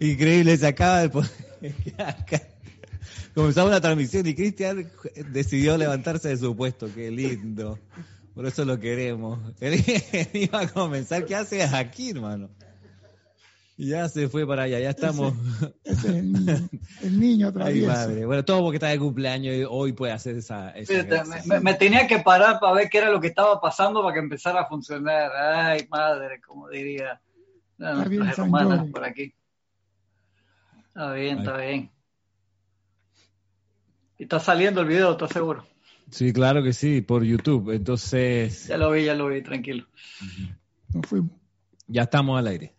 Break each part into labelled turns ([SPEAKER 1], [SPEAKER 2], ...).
[SPEAKER 1] Increíble, se acaba de poner. Comenzamos la transmisión y Cristian decidió levantarse de su puesto. Qué lindo. Por eso lo queremos. Él iba a comenzar. ¿Qué haces aquí, hermano? Ya se fue para allá, ya estamos.
[SPEAKER 2] Ese, es el niño, el niño
[SPEAKER 1] Ay, madre. Bueno, todo porque está de cumpleaños y hoy puede hacer esa. esa
[SPEAKER 3] me, me, tenía que parar para ver qué era lo que estaba pasando para que empezara a funcionar. Ay, madre, como diría. No, hermanas por aquí. Está bien, está bien. Y está saliendo el video, ¿estás seguro?
[SPEAKER 1] Sí, claro que sí, por YouTube. Entonces.
[SPEAKER 3] Ya lo vi, ya lo vi, tranquilo.
[SPEAKER 2] Nos fuimos.
[SPEAKER 1] Ya estamos al aire.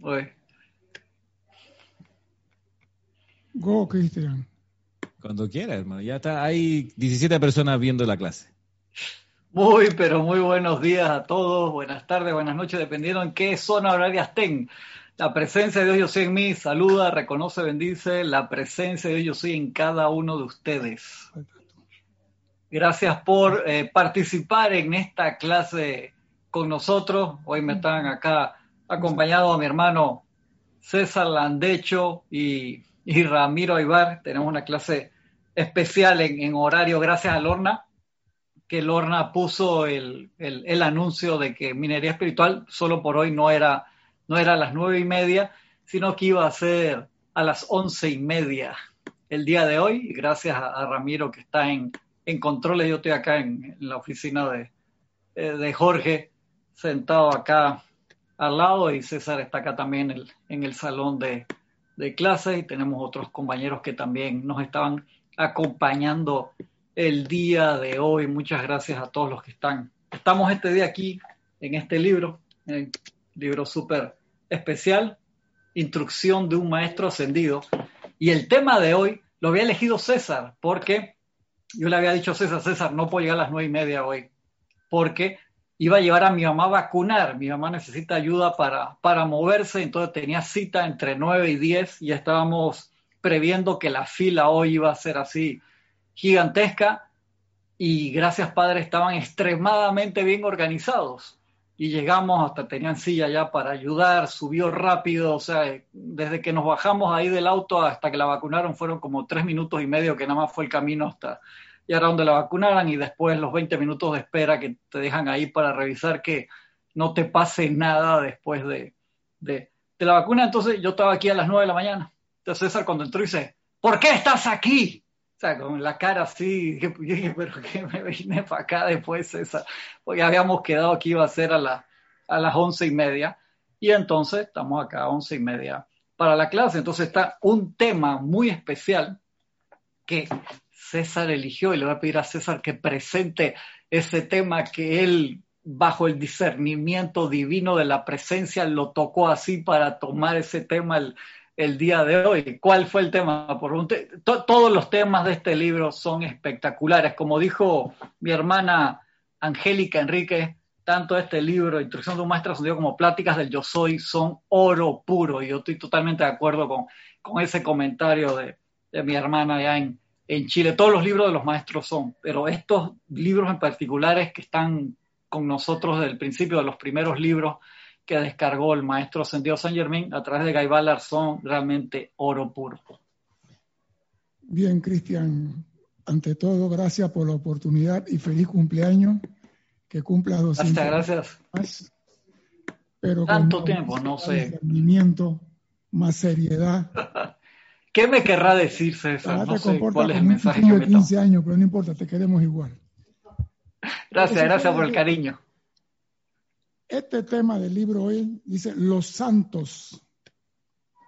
[SPEAKER 3] Uy.
[SPEAKER 2] Go, Cristian.
[SPEAKER 1] Cuando quiera, hermano. Ya está, hay 17 personas viendo la clase.
[SPEAKER 3] Muy, pero muy buenos días a todos. Buenas tardes, buenas noches, dependiendo en qué zona horaria estén. La presencia de Dios yo soy en mí, saluda, reconoce, bendice. La presencia de Dios yo soy en cada uno de ustedes. Gracias por eh, participar en esta clase con nosotros. Hoy me están acá acompañado a mi hermano César Landecho y, y Ramiro Aybar. Tenemos una clase especial en, horario gracias a Lorna, que Lorna puso el, el, anuncio de que minería espiritual solo por hoy no era, no era a las nueve y media, sino que iba a ser a las once y media el día de hoy. Gracias a, Ramiro que está en, en controles. Yo estoy acá en, en la oficina de, de Jorge, sentado acá al lado y César está acá también en el, en salón de, de clases y tenemos otros compañeros que también nos estaban acompañando el día de hoy. Muchas gracias a todos los que están. Estamos este día aquí en este libro, el libro súper especial, Instrucción de un Maestro Ascendido. Y el tema de hoy lo había elegido César, porque yo le había dicho a César, César, no puedo llegar a las nueve y media hoy, porque iba a llevar a mi mamá a vacunar. Mi mamá necesita ayuda para, para moverse, entonces tenía cita entre 9 y 10 y estábamos previendo que la fila hoy iba a ser así gigantesca y gracias padre estaban extremadamente bien organizados y llegamos hasta tenían silla ya para ayudar, subió rápido, o sea, desde que nos bajamos ahí del auto hasta que la vacunaron fueron como tres minutos y medio que nada más fue el camino hasta y ahora donde la vacunaran y después los 20 minutos de espera que te dejan ahí para revisar que no te pase nada después de, de, de la vacuna. Entonces yo estaba aquí a las 9 de la mañana. Entonces César cuando entró dice, ¿por qué estás aquí? Sea, con la cara así, yo dije, pero que me vine para acá después, César, porque habíamos quedado que iba a ser a, la, a las once y media, y entonces estamos acá a once y media para la clase. Entonces está un tema muy especial que César eligió y le voy a pedir a César que presente ese tema que él, bajo el discernimiento divino de la presencia, lo tocó así para tomar ese tema el, el día de hoy. ¿Cuál fue el tema? Todos los temas de este libro son espectaculares. Como dijo mi hermana Angélica Enrique, tanto este libro, Instrucción de un Maestro Ascendido, como Pláticas del Yo Soy, son oro puro. Y yo estoy totalmente de acuerdo con, con ese comentario de, de mi hermana allá en, en Chile. Todos los libros de los maestros son, pero estos libros en particulares que están con nosotros desde el principio de los primeros libros que descargó el maestro Ascendido San Germain a través de Guy Ballard son realmente oro puro.
[SPEAKER 2] Bien, Cristian, ante todo, gracias por la oportunidad y feliz cumpleaños. Que cumpla 200
[SPEAKER 3] Gracias, gracias.
[SPEAKER 2] Más, pero
[SPEAKER 3] Tanto
[SPEAKER 2] con
[SPEAKER 3] tiempo, no sé.
[SPEAKER 2] Más, más seriedad.
[SPEAKER 3] ¿Qué me querrá decir, César?
[SPEAKER 2] Ahora
[SPEAKER 3] No sé cuál es el mensaje que me
[SPEAKER 2] 15 años, pero no importa, te queremos igual.
[SPEAKER 3] Gracias, gracias por el cariño.
[SPEAKER 2] Este tema del libro hoy dice los santos,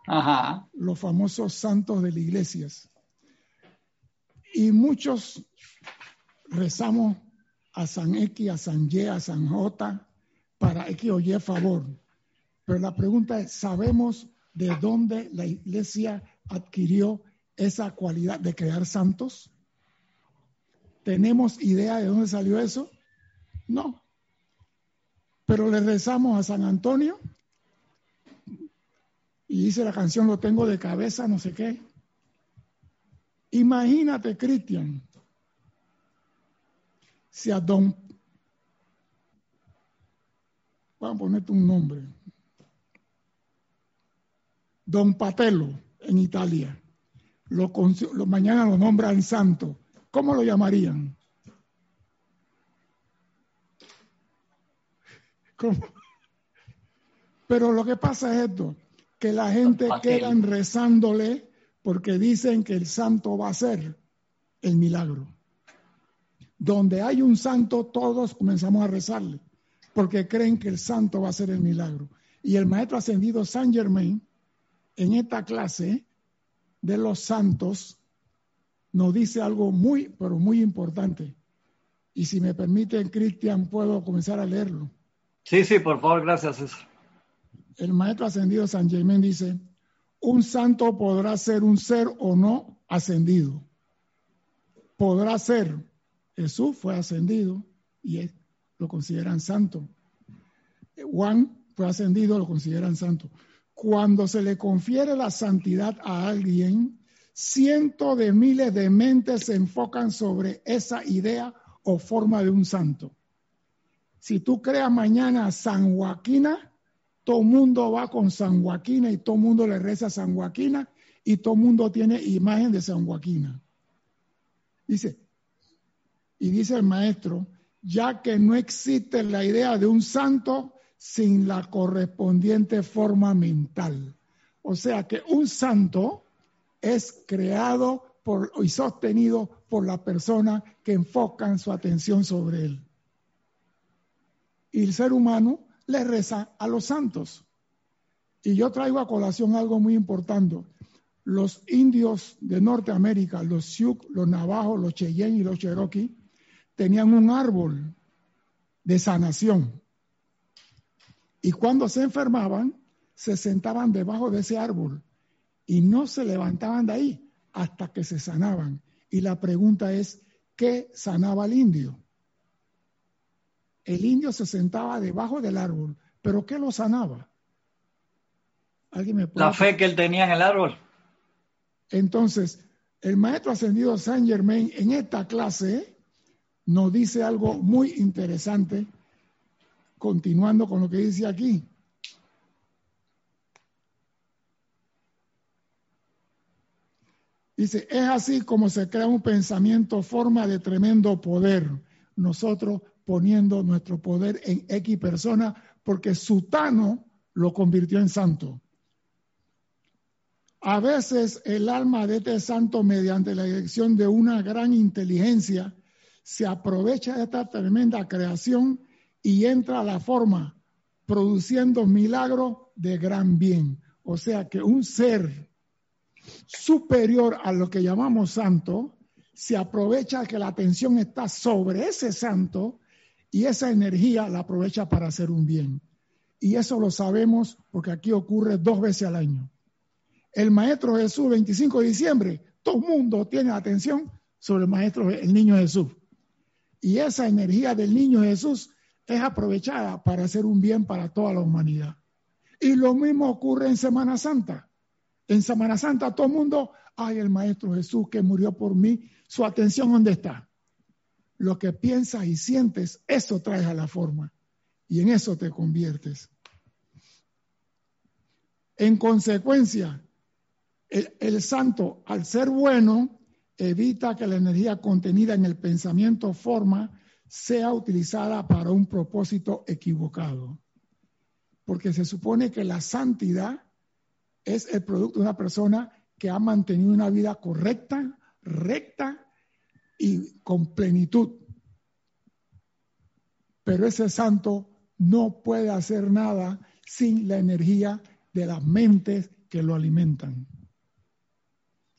[SPEAKER 3] Ajá.
[SPEAKER 2] los famosos santos de las iglesias. Y muchos rezamos a San X, a San Y, a San J para X o Y favor. Pero la pregunta es, ¿sabemos de dónde la iglesia adquirió esa cualidad de crear santos? ¿Tenemos idea de dónde salió eso? No. Pero le rezamos a San Antonio y dice la canción, lo tengo de cabeza, no sé qué. Imagínate, Cristian, si a don, vamos a ponerte un nombre, Don Patelo en Italia. Lo, lo, mañana lo nombran santo. ¿Cómo lo llamarían? ¿Cómo? Pero lo que pasa es esto, que la gente queda rezándole porque dicen que el santo va a ser el milagro. Donde hay un santo, todos comenzamos a rezarle, porque creen que el santo va a ser el milagro. Y el maestro ascendido San Germain, en esta clase de los santos, nos dice algo muy, pero muy importante. Y si me permiten, Cristian, puedo comenzar a leerlo.
[SPEAKER 3] Sí, sí, por favor, gracias.
[SPEAKER 2] El maestro ascendido San Germain dice, un santo podrá ser un ser o no ascendido. Podrá ser. Jesús fue ascendido y lo consideran santo. Juan fue ascendido, lo consideran santo. Cuando se le confiere la santidad a alguien, cientos de miles de mentes se enfocan sobre esa idea o forma de un santo. Si tú creas mañana San Joaquina, todo mundo va con San Joaquina y todo mundo le reza a San Joaquina y todo mundo tiene imagen de San Joaquina. Dice, y dice el maestro, ya que no existe la idea de un santo sin la correspondiente forma mental. O sea que un santo es creado y sostenido por la persona que enfocan su atención sobre él. Y el ser humano le reza a los santos. Y yo traigo a colación algo muy importante. Los indios de Norteamérica, los Sioux, los Navajos, los Cheyenne y los Cherokee, tenían un árbol de sanación. Y cuando se enfermaban, se sentaban debajo de ese árbol y no se levantaban de ahí hasta que se sanaban. Y la pregunta es, ¿qué sanaba el indio? El indio se sentaba debajo del árbol, pero ¿qué lo sanaba?
[SPEAKER 3] ¿Alguien me La fe que él tenía en el árbol.
[SPEAKER 2] Entonces, el maestro ascendido Saint Germain en esta clase nos dice algo muy interesante, continuando con lo que dice aquí. Dice, es así como se crea un pensamiento, forma de tremendo poder. Nosotros poniendo nuestro poder en X persona, porque Sutano lo convirtió en santo. A veces el alma de este santo, mediante la dirección de una gran inteligencia, se aprovecha de esta tremenda creación y entra a la forma, produciendo milagros de gran bien. O sea que un ser superior a lo que llamamos santo, se aprovecha que la atención está sobre ese santo y esa energía la aprovecha para hacer un bien. Y eso lo sabemos porque aquí ocurre dos veces al año. El Maestro Jesús, 25 de diciembre, todo el mundo tiene atención sobre el Maestro, el Niño Jesús. Y esa energía del Niño Jesús es aprovechada para hacer un bien para toda la humanidad. Y lo mismo ocurre en Semana Santa. En Semana Santa todo el mundo, ay, el Maestro Jesús que murió por mí, su atención ¿dónde está? Lo que piensas y sientes, eso traes a la forma y en eso te conviertes. En consecuencia, el, santo, al ser bueno, evita que la energía contenida en el pensamiento forma sea utilizada para un propósito equivocado. Porque se supone que la santidad es el producto de una persona que ha mantenido una vida correcta, recta y con plenitud. Pero ese santo no puede hacer nada sin la energía de las mentes que lo alimentan.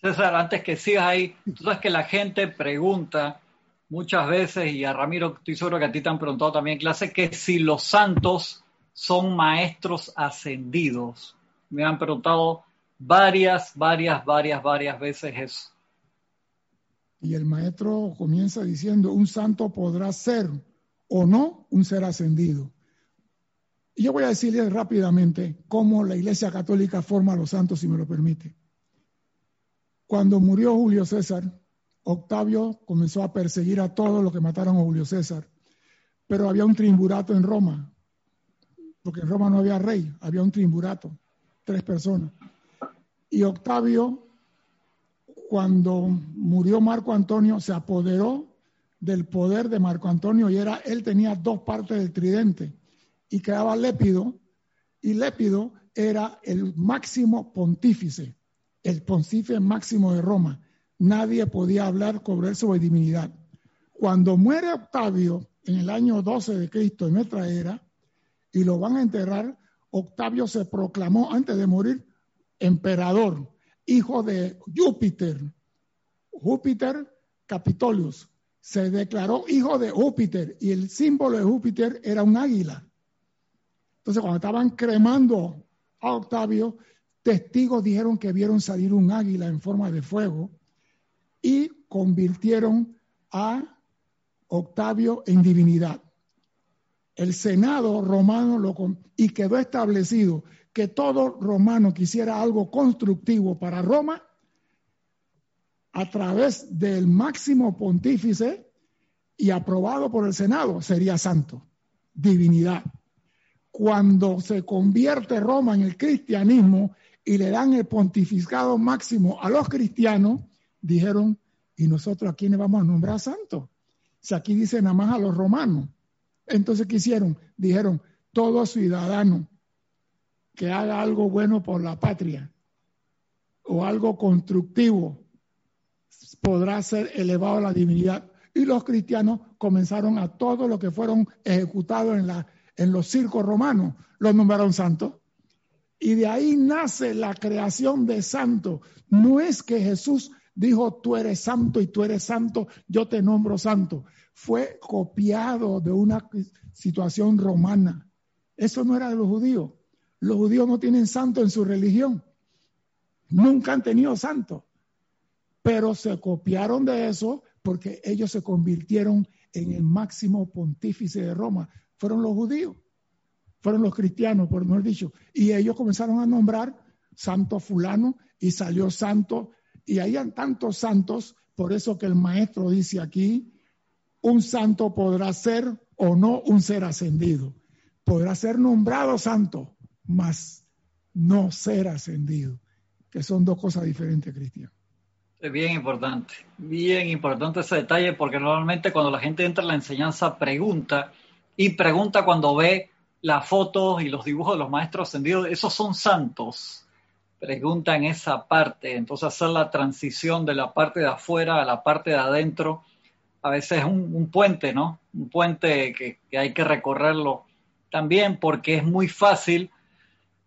[SPEAKER 3] César, antes que sigas ahí, tú que la gente pregunta muchas veces, y a Ramiro estoy seguro que a ti te han preguntado también en clase, que si los santos son maestros ascendidos. Me han preguntado varias, varias, varias, varias veces eso.
[SPEAKER 2] Y el maestro comienza diciendo, un santo podrá ser o no un ser ascendido. Y yo voy a decirles rápidamente cómo la Iglesia Católica forma a los santos, si me lo permite. Cuando murió Julio César, Octavio comenzó a perseguir a todos los que mataron a Julio César, pero había un triunvirato en Roma, porque en Roma no había rey, había un triunvirato, tres personas. Y Octavio, cuando murió Marco Antonio, se apoderó del poder de Marco Antonio y era, él tenía dos partes del tridente y quedaba Lépido, y Lépido era el máximo pontífice, el pontífice máximo de Roma. Nadie podía hablar sobre su divinidad. Cuando muere Octavio en el año 12 de Cristo, en nuestra era, y lo van a enterrar, Octavio se proclamó antes de morir emperador, hijo de Júpiter. Júpiter Capitolius se declaró hijo de Júpiter y el símbolo de Júpiter era un águila. Entonces, cuando estaban cremando a Octavio, testigos dijeron que vieron salir un águila en forma de fuego y convirtieron a Octavio en divinidad. El Senado romano lo y quedó establecido que todo romano que hiciera algo constructivo para Roma, a través del máximo pontífice y aprobado por el Senado, sería santo, divinidad. Cuando se convierte Roma en el cristianismo y le dan el pontificado máximo a los cristianos, dijeron, ¿y nosotros a quiénes vamos a nombrar santos? Si aquí dice nada más a los romanos. Entonces, ¿qué hicieron? Dijeron, todo ciudadano que haga algo bueno por la patria o algo constructivo podrá ser elevado a la divinidad. Y los cristianos comenzaron a todo lo que fueron ejecutados en, la, en los circos romanos, los nombraron santos. Y de ahí nace la creación de santos. No es que Jesús dijo, tú eres santo y tú eres santo, yo te nombro santo. Fue copiado de una situación romana. Eso no era de los judíos. Los judíos no tienen santo en su religión. Nunca han tenido santo. Pero se copiaron de eso porque ellos se convirtieron en el máximo pontífice de Roma. Fueron los judíos. Fueron los cristianos, por mejor dicho. Y ellos comenzaron a nombrar santo fulano y salió santo. Y hayan tantos santos, por eso que el maestro dice aquí, un santo podrá ser o no un ser ascendido. Podrá ser nombrado santo, más no ser ascendido, que son dos cosas diferentes, Cristian.
[SPEAKER 3] Es bien importante, bien importante ese detalle, porque normalmente cuando la gente entra en la enseñanza pregunta y pregunta cuando ve las fotos y los dibujos de los maestros ascendidos, esos son santos. Pregunta en esa parte, entonces hacer la transición de la parte de afuera a la parte de adentro, a veces es un, puente, ¿no? Un puente que, que hay que recorrerlo también porque es muy fácil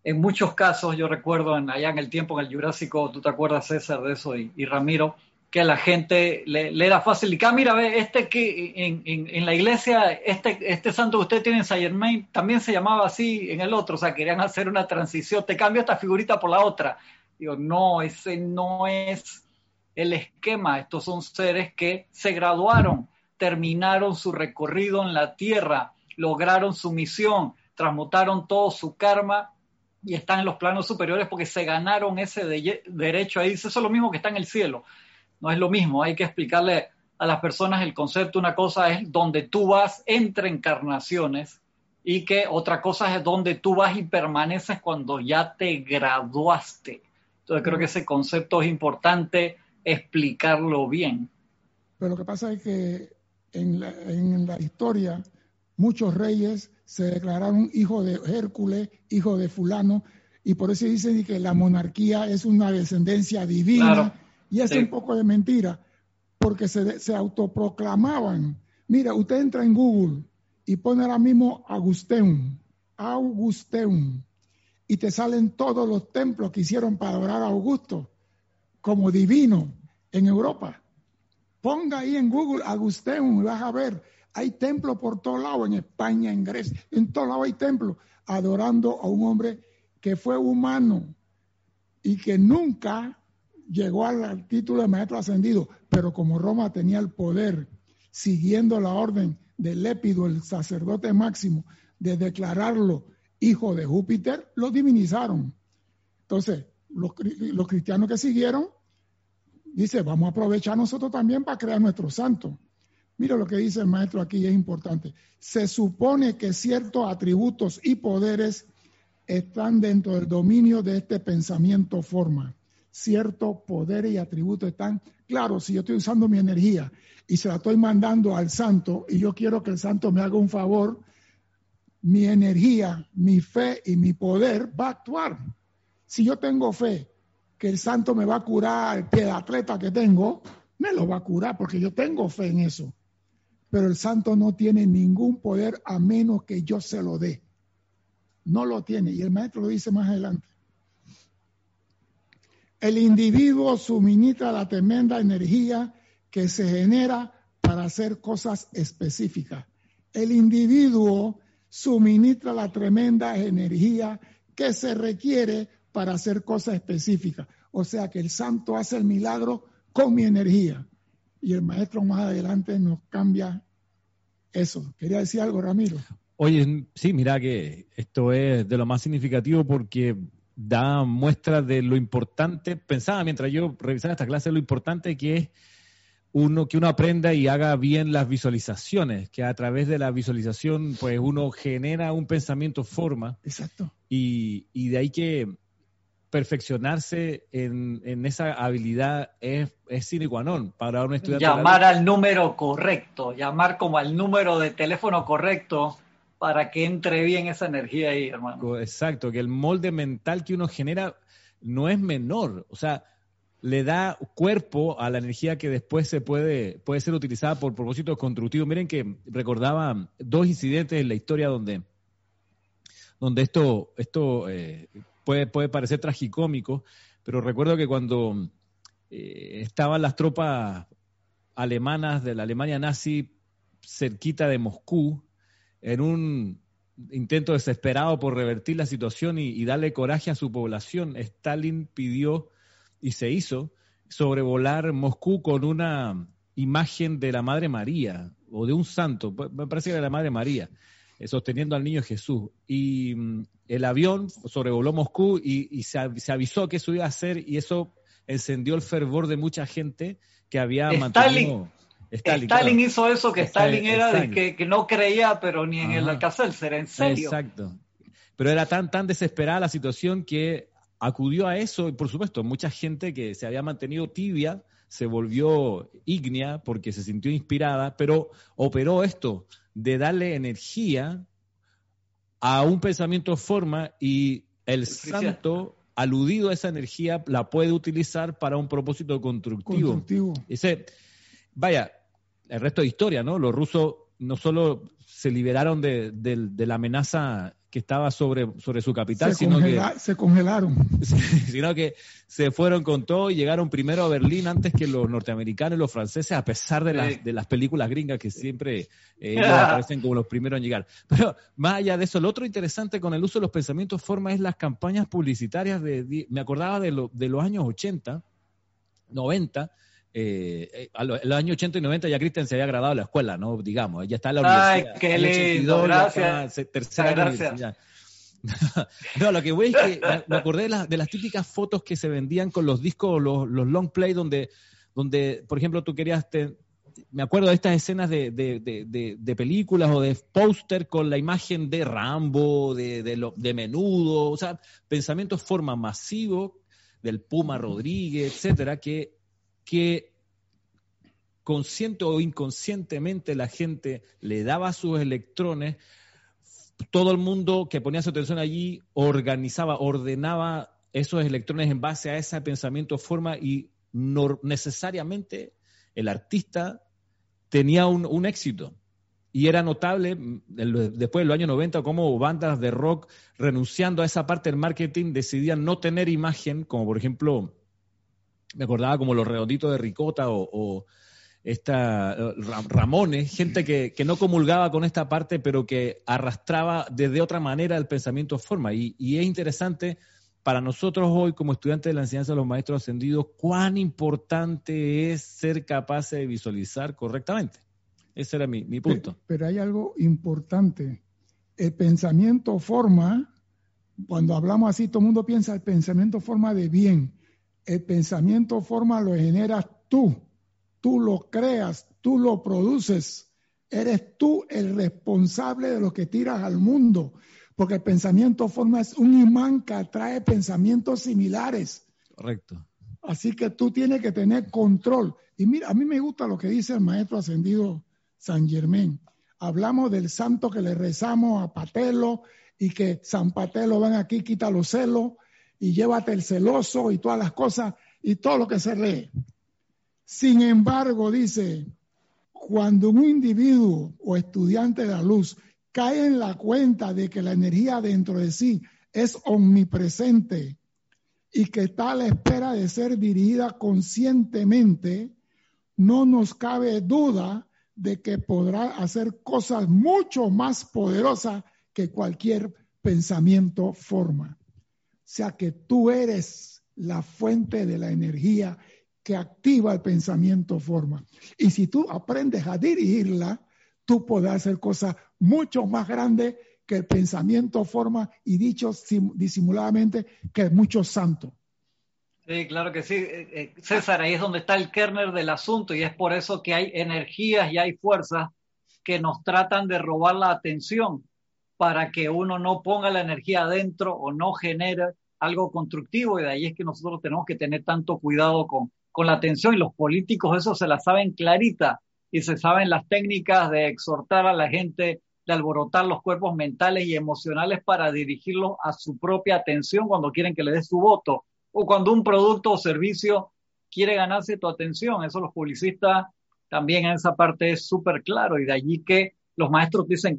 [SPEAKER 3] en muchos casos, yo recuerdo en, allá en el tiempo, en el Jurásico, tú te acuerdas, César, de eso, y, Ramiro, que a la gente le, era fácil. Y ah, mira, ve, este que en, la iglesia, este, este santo que usted tiene en Saint Germain, también se llamaba así en el otro, o sea, querían hacer una transición, te cambio esta figurita por la otra. Digo, no, ese no es el esquema, estos son seres que se graduaron, terminaron su recorrido en la tierra, lograron su misión, transmutaron todo su karma y están en los planos superiores porque se ganaron ese derecho ahí. Eso es lo mismo que está en el cielo. No es lo mismo. Hay que explicarle a las personas el concepto. Una cosa es donde tú vas entre encarnaciones y que otra cosa es donde tú vas y permaneces cuando ya te graduaste. Entonces creo que ese concepto es importante explicarlo bien.
[SPEAKER 2] Pero lo que pasa es que en la, en la historia muchos reyes se declararon hijo de Hércules, hijo de fulano, y por eso dicen que la monarquía es una descendencia divina, y es un poco de mentira, porque se, se, autoproclamaban. Mira, usted entra en Google y pone ahora mismo Augusteum, Augusteum, y te salen todos los templos que hicieron para adorar a Augusto como divino en Europa. Ponga ahí en Google Augusteum y vas a ver hay templos por todos lados, en España, en Grecia, en todos lados hay templos, adorando a un hombre que fue humano y que nunca llegó al título de maestro ascendido, pero como Roma tenía el poder, siguiendo la orden del Lépido, el sacerdote máximo, de declararlo hijo de Júpiter, lo divinizaron. Entonces, los cristianos que siguieron, dice, vamos a aprovechar nosotros también para crear nuestro santo. Mira lo que dice el maestro aquí, es importante. Se supone que ciertos atributos y poderes están dentro del dominio de este pensamiento forma. ciertos poderes y atributos están. Claro, si yo estoy usando mi energía y se la estoy mandando al santo y yo quiero que el santo me haga un favor, mi energía, mi fe y mi poder va a actuar. Si yo tengo fe que el santo me va a curar el atleta que tengo, me lo va a curar porque yo tengo fe en eso. Pero el santo no tiene ningún poder a menos que yo se lo dé. No lo tiene. Y el maestro lo dice más adelante. El individuo suministra la tremenda energía que se genera para hacer cosas específicas. El individuo suministra la tremenda energía que se requiere para hacer cosas específicas. O sea que el santo hace el milagro con mi energía. Y el maestro más adelante nos cambia eso. ¿Quería decir algo, Ramiro?
[SPEAKER 1] Oye, sí, mira que esto es de lo más significativo porque da muestra de lo importante, pensaba mientras yo revisaba esta clase, lo importante que es uno, que uno aprenda y haga bien las visualizaciones, que a través de la visualización, pues uno genera un pensamiento forma.
[SPEAKER 2] Exacto.
[SPEAKER 1] Y, y de ahí que perfeccionarse en, en esa habilidad es, es sine qua non para un estudiante.
[SPEAKER 3] Llamar al número correcto, llamar como al número de teléfono correcto para que entre bien esa energía ahí, hermano.
[SPEAKER 1] Exacto, que el molde mental que uno genera no es menor, o sea, le da cuerpo a la energía que después se puede, puede ser utilizada por propósitos constructivos. Miren que recordaba dos incidentes en la historia donde, donde esto, esto eh, puede, puede parecer tragicómico, pero recuerdo que cuando eh, estaban las tropas alemanas de la Alemania nazi cerquita de Moscú, en un intento desesperado por revertir la situación y, darle coraje a su población, Stalin pidió y se hizo sobrevolar Moscú con una imagen de la Madre María o de un santo, me parece que de la Madre María, sosteniendo al niño Jesús. Y mm, el avión sobrevoló Moscú y, se, avisó que eso iba a hacer y eso encendió el fervor de mucha gente que había mantenido
[SPEAKER 3] Stalin, hizo eso que Stalin, era de que, no creía, pero ni en el Alcácer, en serio.
[SPEAKER 1] Exacto. Pero era tan, tan desesperada la situación que acudió a eso y por supuesto mucha gente que se había mantenido tibia se volvió ígnea porque se sintió inspirada, pero operó esto de darle energía a un pensamiento forma y el santo aludido a esa energía la puede utilizar para un propósito constructivo. constructivo. Ese, vaya, el resto de historia, ¿no? Los rusos no solo se liberaron de, la amenaza que estaba sobre, sobre su capital, sino que
[SPEAKER 2] se congelaron.
[SPEAKER 1] sino que se fueron con todo y llegaron primero a Berlín antes que los norteamericanos y los franceses, a pesar de, las, de las películas gringas que siempre eh, aparecen como los primeros en llegar. Pero más allá de eso, lo otro interesante con el uso de los pensamientos forma es las campañas publicitarias de, me acordaba de, de los años 80, 90, eh, en los años 80 y 90 ya Cristian se había graduado de la escuela, ¿no? Digamos, ya está en la
[SPEAKER 3] universidad. Ay, qué lindo, gracias.
[SPEAKER 1] tercera gracias. no, lo que voy es que me acordé de, las, de las típicas fotos que se vendían con los discos, los, los long play, donde, donde, por ejemplo, tú querías, me acuerdo de estas escenas de, de, de, de películas o de póster con la imagen de Rambo, de Menudo, o sea, pensamientos forma masivo del Puma Rodríguez, etcétera, que que consciente o inconscientemente la gente le daba sus electrones, todo el mundo que ponía su atención allí organizaba, ordenaba esos electrones en base a ese pensamiento forma y necesariamente el artista tenía un, éxito. Y era notable después de los años 90 cómo bandas de rock renunciando a esa parte del marketing decidían no tener imagen, como por ejemplo me acordaba como los redonditos de Ricota o, esta eh, Ramones, gente que, no comulgaba con esta parte, pero que arrastraba desde otra manera el pensamiento forma. Y, y, es interesante para nosotros hoy, como estudiantes de la enseñanza de los maestros ascendidos, cuán importante es ser capaces de visualizar correctamente. Ese era mi, mi punto.
[SPEAKER 2] pero hay algo importante. El pensamiento forma, cuando hablamos así, todo el mundo piensa el pensamiento forma de bien el pensamiento forma lo generas tú, tú lo creas, tú lo produces. Eres tú el responsable de lo que tiras al mundo, porque el pensamiento forma es un imán que atrae pensamientos similares.
[SPEAKER 1] Correcto.
[SPEAKER 2] Así que tú tienes que tener control. Y mira, a mí me gusta lo que dice el maestro ascendido San Germán. Hablamos del santo que le rezamos a Patelo y que San Patelo ven aquí, quita los celos y llévate el celoso y todas las cosas y todo lo que se lee. Sin embargo, dice, cuando un individuo o estudiante de la luz cae en la cuenta de que la energía dentro de sí es omnipresente y que está a la espera de ser dirigida conscientemente, no nos cabe duda de que podrá hacer cosas mucho más poderosas que cualquier pensamiento forma. Sea que tú eres la fuente de la energía que activa el pensamiento forma. Y si tú aprendes a dirigirla, tú podrás hacer cosas mucho más grandes que el pensamiento forma y dicho disimuladamente que muchos santos.
[SPEAKER 3] Sí, claro que sí. Eh, eh, César, ahí es donde está el kernel del asunto y es por eso que hay energías y hay fuerzas que nos tratan de robar la atención para que uno no ponga la energía adentro o no genere algo constructivo y de ahí es que nosotros tenemos que tener tanto cuidado con, con la atención y los políticos eso se la saben clarita y se saben las técnicas de exhortar a la gente, de alborotar los cuerpos mentales y emocionales para dirigirlos a su propia atención cuando quieren que le dé su voto o cuando un producto o servicio quiere ganarse tu atención. Eso los publicistas también en esa parte es súper claro y de allí que los maestros dicen,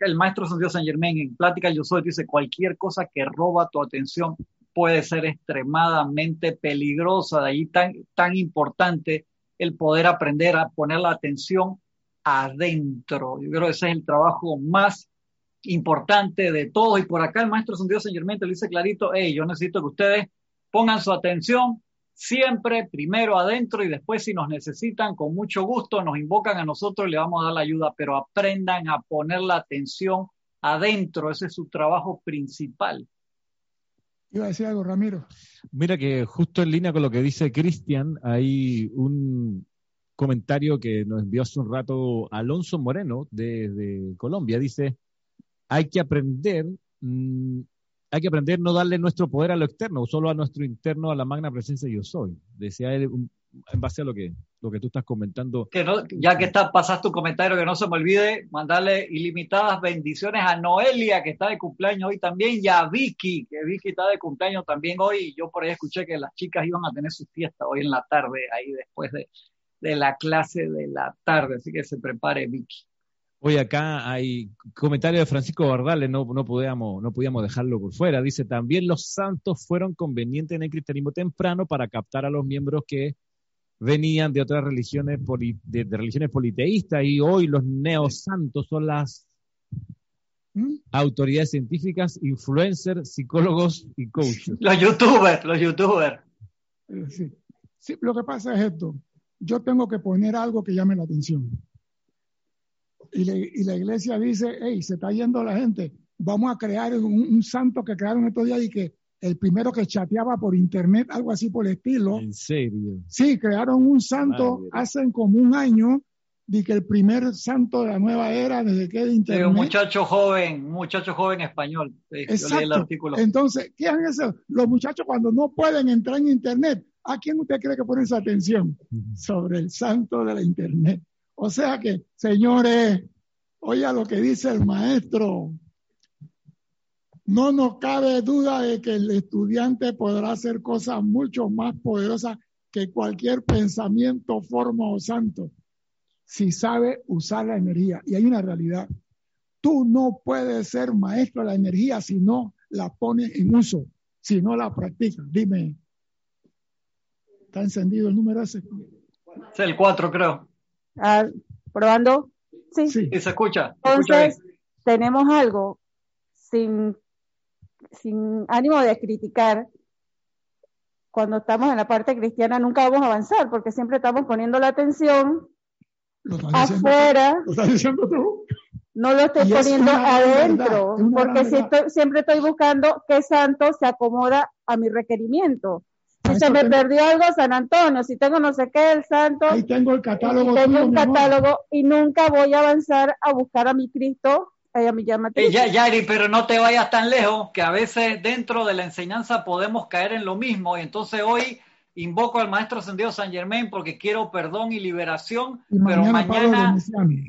[SPEAKER 3] el maestro Santiago San Germán en Plática Yo Soy dice, cualquier cosa que roba tu atención puede ser extremadamente peligrosa, de allí tan, tan importante el poder aprender a poner la atención adentro. Yo creo que ese es el trabajo más importante de todos. Y por acá el maestro Santiago San Germán te dice clarito, hey, yo necesito que ustedes pongan su atención siempre primero adentro y después si nos necesitan, con mucho gusto nos invocan a nosotros y le vamos a dar la ayuda, pero aprendan a poner la atención adentro, ese es su trabajo principal.
[SPEAKER 2] Iba a decir algo, Ramiro.
[SPEAKER 1] Mira que justo en línea con lo que dice Cristian, hay un comentario que nos envió hace un rato Alonso Moreno desde Colombia. Dice, hay que aprender mm, hay que aprender no darle nuestro poder a lo externo, solo a nuestro interno, a la magna presencia yo soy. Decía él, en base a lo que, lo que tú estás comentando.
[SPEAKER 3] Que ya que está, pasas tu comentario, que no se me olvide mandarle ilimitadas bendiciones a Noelia, que está de cumpleaños hoy también, y a Vicky, que Vicky está de cumpleaños también hoy, yo por ahí escuché que las chicas iban a tener su fiesta hoy en la tarde, ahí después de, de la clase de la tarde, así que se prepare Vicky.
[SPEAKER 1] Hoy acá hay comentario de Francisco Bardales, no, no, podíamos, no podíamos dejarlo por fuera. Dice, también los santos fueron convenientes en el cristianismo temprano para captar a los miembros que venían de otras religiones, de, religiones politeístas y hoy los neosantos son las ¿Mm? autoridades científicas, influencers, psicólogos y coaches.
[SPEAKER 3] Los youtubers, los youtubers.
[SPEAKER 2] Sí. sí, lo que pasa es esto. Yo tengo que poner algo que llame la atención y, la iglesia dice, hey, se está yendo la gente, vamos a crear un, santo que crearon estos días y que el primero que chateaba por internet, algo así por el estilo.
[SPEAKER 1] ¿En serio?
[SPEAKER 2] Sí, crearon un santo hace como un año de que el primer santo de la nueva era desde que de internet.
[SPEAKER 3] un muchacho joven, un muchacho joven español.
[SPEAKER 2] Exacto. el artículo. Entonces, ¿qué han hecho? Los muchachos cuando no pueden entrar en internet, ¿a quién usted cree que ponen su atención? Sobre el santo de la internet. O sea que, señores, oiga lo que dice el maestro. No nos cabe duda de que el estudiante podrá hacer cosas mucho más poderosas que cualquier pensamiento, forma o santo, si sabe usar la energía. Y hay una realidad. Tú no puedes ser maestro de la energía si no la pones en uso, si no la practicas. Dime, ¿está encendido el número ese?
[SPEAKER 3] Es el 4, creo.
[SPEAKER 4] Ah, ¿Probando? Sí.
[SPEAKER 3] sí. se escucha.
[SPEAKER 4] Entonces, tenemos algo sin, sin ánimo de criticar. Cuando estamos en la parte cristiana nunca vamos a avanzar porque siempre estamos poniendo la atención afuera.
[SPEAKER 2] ¿Lo estás diciendo tú?
[SPEAKER 4] No lo estoy poniendo adentro, porque siempre estoy buscando qué santo se acomoda a mi requerimiento. Si se me perdió algo, San Antonio, si tengo no sé qué, el santo.
[SPEAKER 2] Ahí tengo el catálogo.
[SPEAKER 4] Tengo un catálogo y nunca voy a avanzar a buscar a mi Cristo, a mi llama
[SPEAKER 3] eh, ya, Yari, pero no te vayas tan lejos, que a veces dentro de la enseñanza podemos caer en lo mismo. Y entonces hoy invoco al Maestro Ascendido San Germain porque quiero perdón y liberación, pero mañana...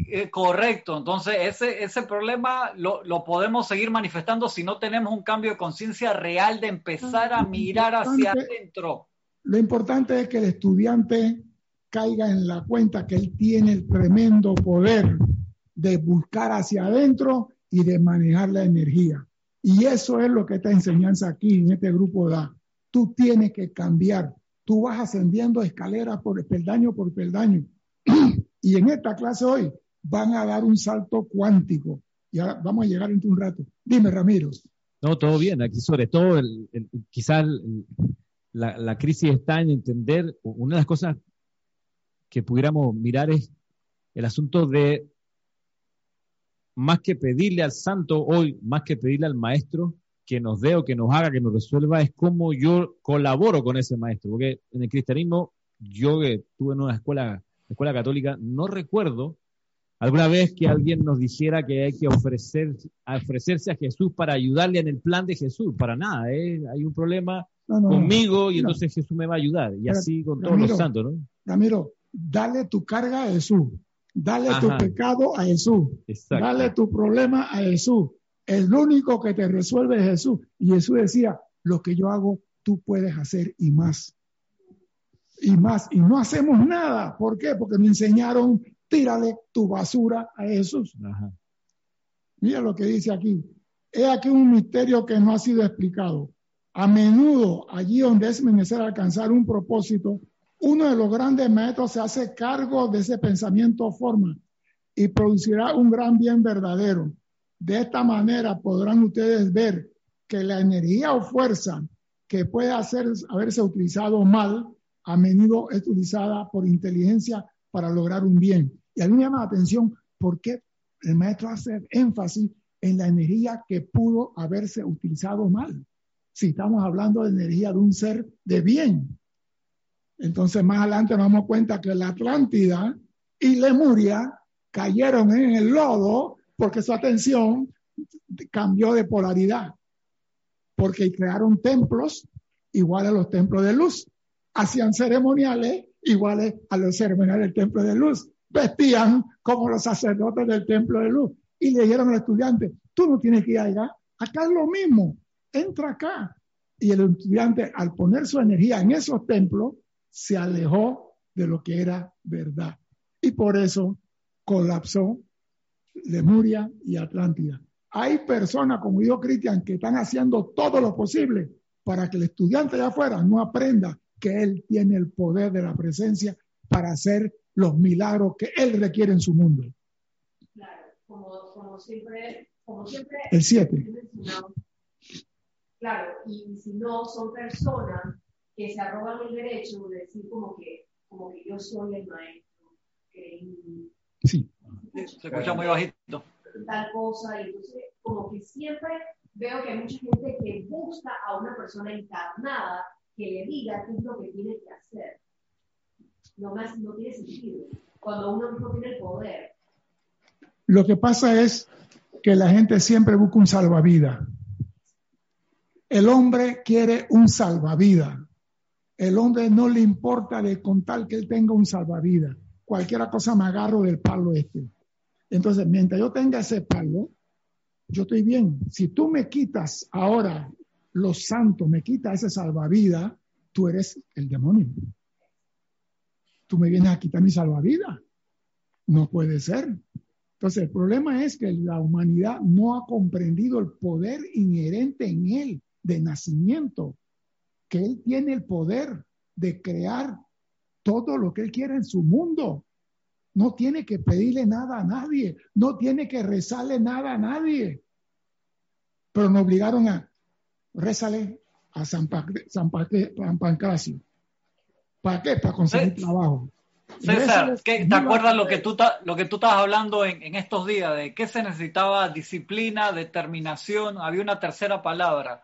[SPEAKER 3] Eh, correcto, entonces ese, ese problema lo, lo, podemos seguir manifestando si no tenemos un cambio de conciencia real de empezar a mirar hacia adentro.
[SPEAKER 2] Lo importante es que el estudiante caiga en la cuenta que él tiene el tremendo poder de buscar hacia adentro y de manejar la energía. Y eso es lo que esta enseñanza aquí en este grupo da. Tú tienes que cambiar. Tú vas ascendiendo escaleras por peldaño por peldaño. y en esta clase hoy van a dar un salto cuántico. Y ahora vamos a llegar en un rato. Dime, Ramiro.
[SPEAKER 1] No, todo bien. Aquí sobre todo, quizás la, la crisis está en entender, una de las cosas que pudiéramos mirar es el asunto de más que pedirle al santo hoy, más que pedirle al maestro que nos dé o que nos haga, que nos resuelva, es cómo yo colaboro con ese maestro. Porque en el cristianismo, yo que estuve en una escuela, escuela católica, no recuerdo alguna vez que alguien nos dijera que hay que ofrecer, ofrecerse a Jesús para ayudarle en el plan de Jesús. Para nada, ¿eh? hay un problema conmigo y entonces Jesús me va a ayudar. Y así con todos los santos, ¿no?
[SPEAKER 2] Ramiro, dale tu carga a Jesús. Dale tu pecado a Jesús. Dale tu problema a Jesús. El único que te resuelve es Jesús. Y Jesús decía, lo que yo hago, tú puedes hacer y más. Y más. Y no hacemos nada. ¿Por qué? Porque me enseñaron, tírale tu basura a Jesús. Mira lo que dice aquí. He aquí un misterio que no ha sido explicado. A menudo, allí donde es menester alcanzar un propósito, uno de los grandes maestros se hace cargo de ese pensamiento forma y producirá un gran bien verdadero. De esta manera podrán ustedes ver que la energía o fuerza que puede haberse utilizado mal, a menudo es utilizada por inteligencia para lograr un bien. Y a mí me llama la atención por qué el maestro hace énfasis en la energía que pudo haberse utilizado mal. Si estamos hablando de energía de un ser de bien, entonces más adelante nos damos cuenta que la Atlántida y Lemuria cayeron en el lodo porque su atención cambió de polaridad, porque crearon templos iguales a los templos de luz, hacían ceremoniales iguales a los ceremoniales del templo de luz, vestían como los sacerdotes del templo de luz y le dijeron al estudiante, tú no tienes que ir allá, acá es lo mismo, entra acá. Y el estudiante al poner su energía en esos templos, se alejó de lo que era verdad. Y por eso colapsó Lemuria y Atlántida. Hay personas como yo, Cristian, que están haciendo todo lo posible para que el estudiante de afuera no aprenda que él tiene el poder de la presencia para hacer los milagros que él requiere en su mundo.
[SPEAKER 5] Claro, como, siempre, como siempre.
[SPEAKER 2] El 7.
[SPEAKER 5] Claro, y si no son personas que se arrogan el derecho de decir como que, como que yo soy el maestro. Que,
[SPEAKER 2] sí.
[SPEAKER 3] Se escucha muy bajito.
[SPEAKER 5] Tal cosa, y entonces como que siempre veo que hay mucha gente que busca a una persona encarnada que le diga qué es lo que tiene que hacer. No, más, no tiene sentido. Cuando uno mismo tiene el poder.
[SPEAKER 2] Lo que pasa es que la gente siempre busca un salvavidas. El hombre quiere un salvavidas. El hombre no le importa de contar que él tenga un salvavidas. Cualquier cosa me agarro del palo este. Entonces, mientras yo tenga ese palo, yo estoy bien. Si tú me quitas ahora los santos, me quitas ese salvavidas, tú eres el demonio. Tú me vienes a quitar mi salvavidas. No puede ser. Entonces, el problema es que la humanidad no ha comprendido el poder inherente en él de nacimiento que Él tiene el poder de crear todo lo que Él quiera en su mundo. No tiene que pedirle nada a nadie, no tiene que rezarle nada a nadie. Pero nos obligaron a rezarle a San, Pancracio. ¿Para qué? Para conseguir trabajo.
[SPEAKER 3] César, ¿te acuerdas lo que tú, lo que tú estabas hablando en, en, estos días? De qué se necesitaba disciplina, determinación, había una tercera palabra.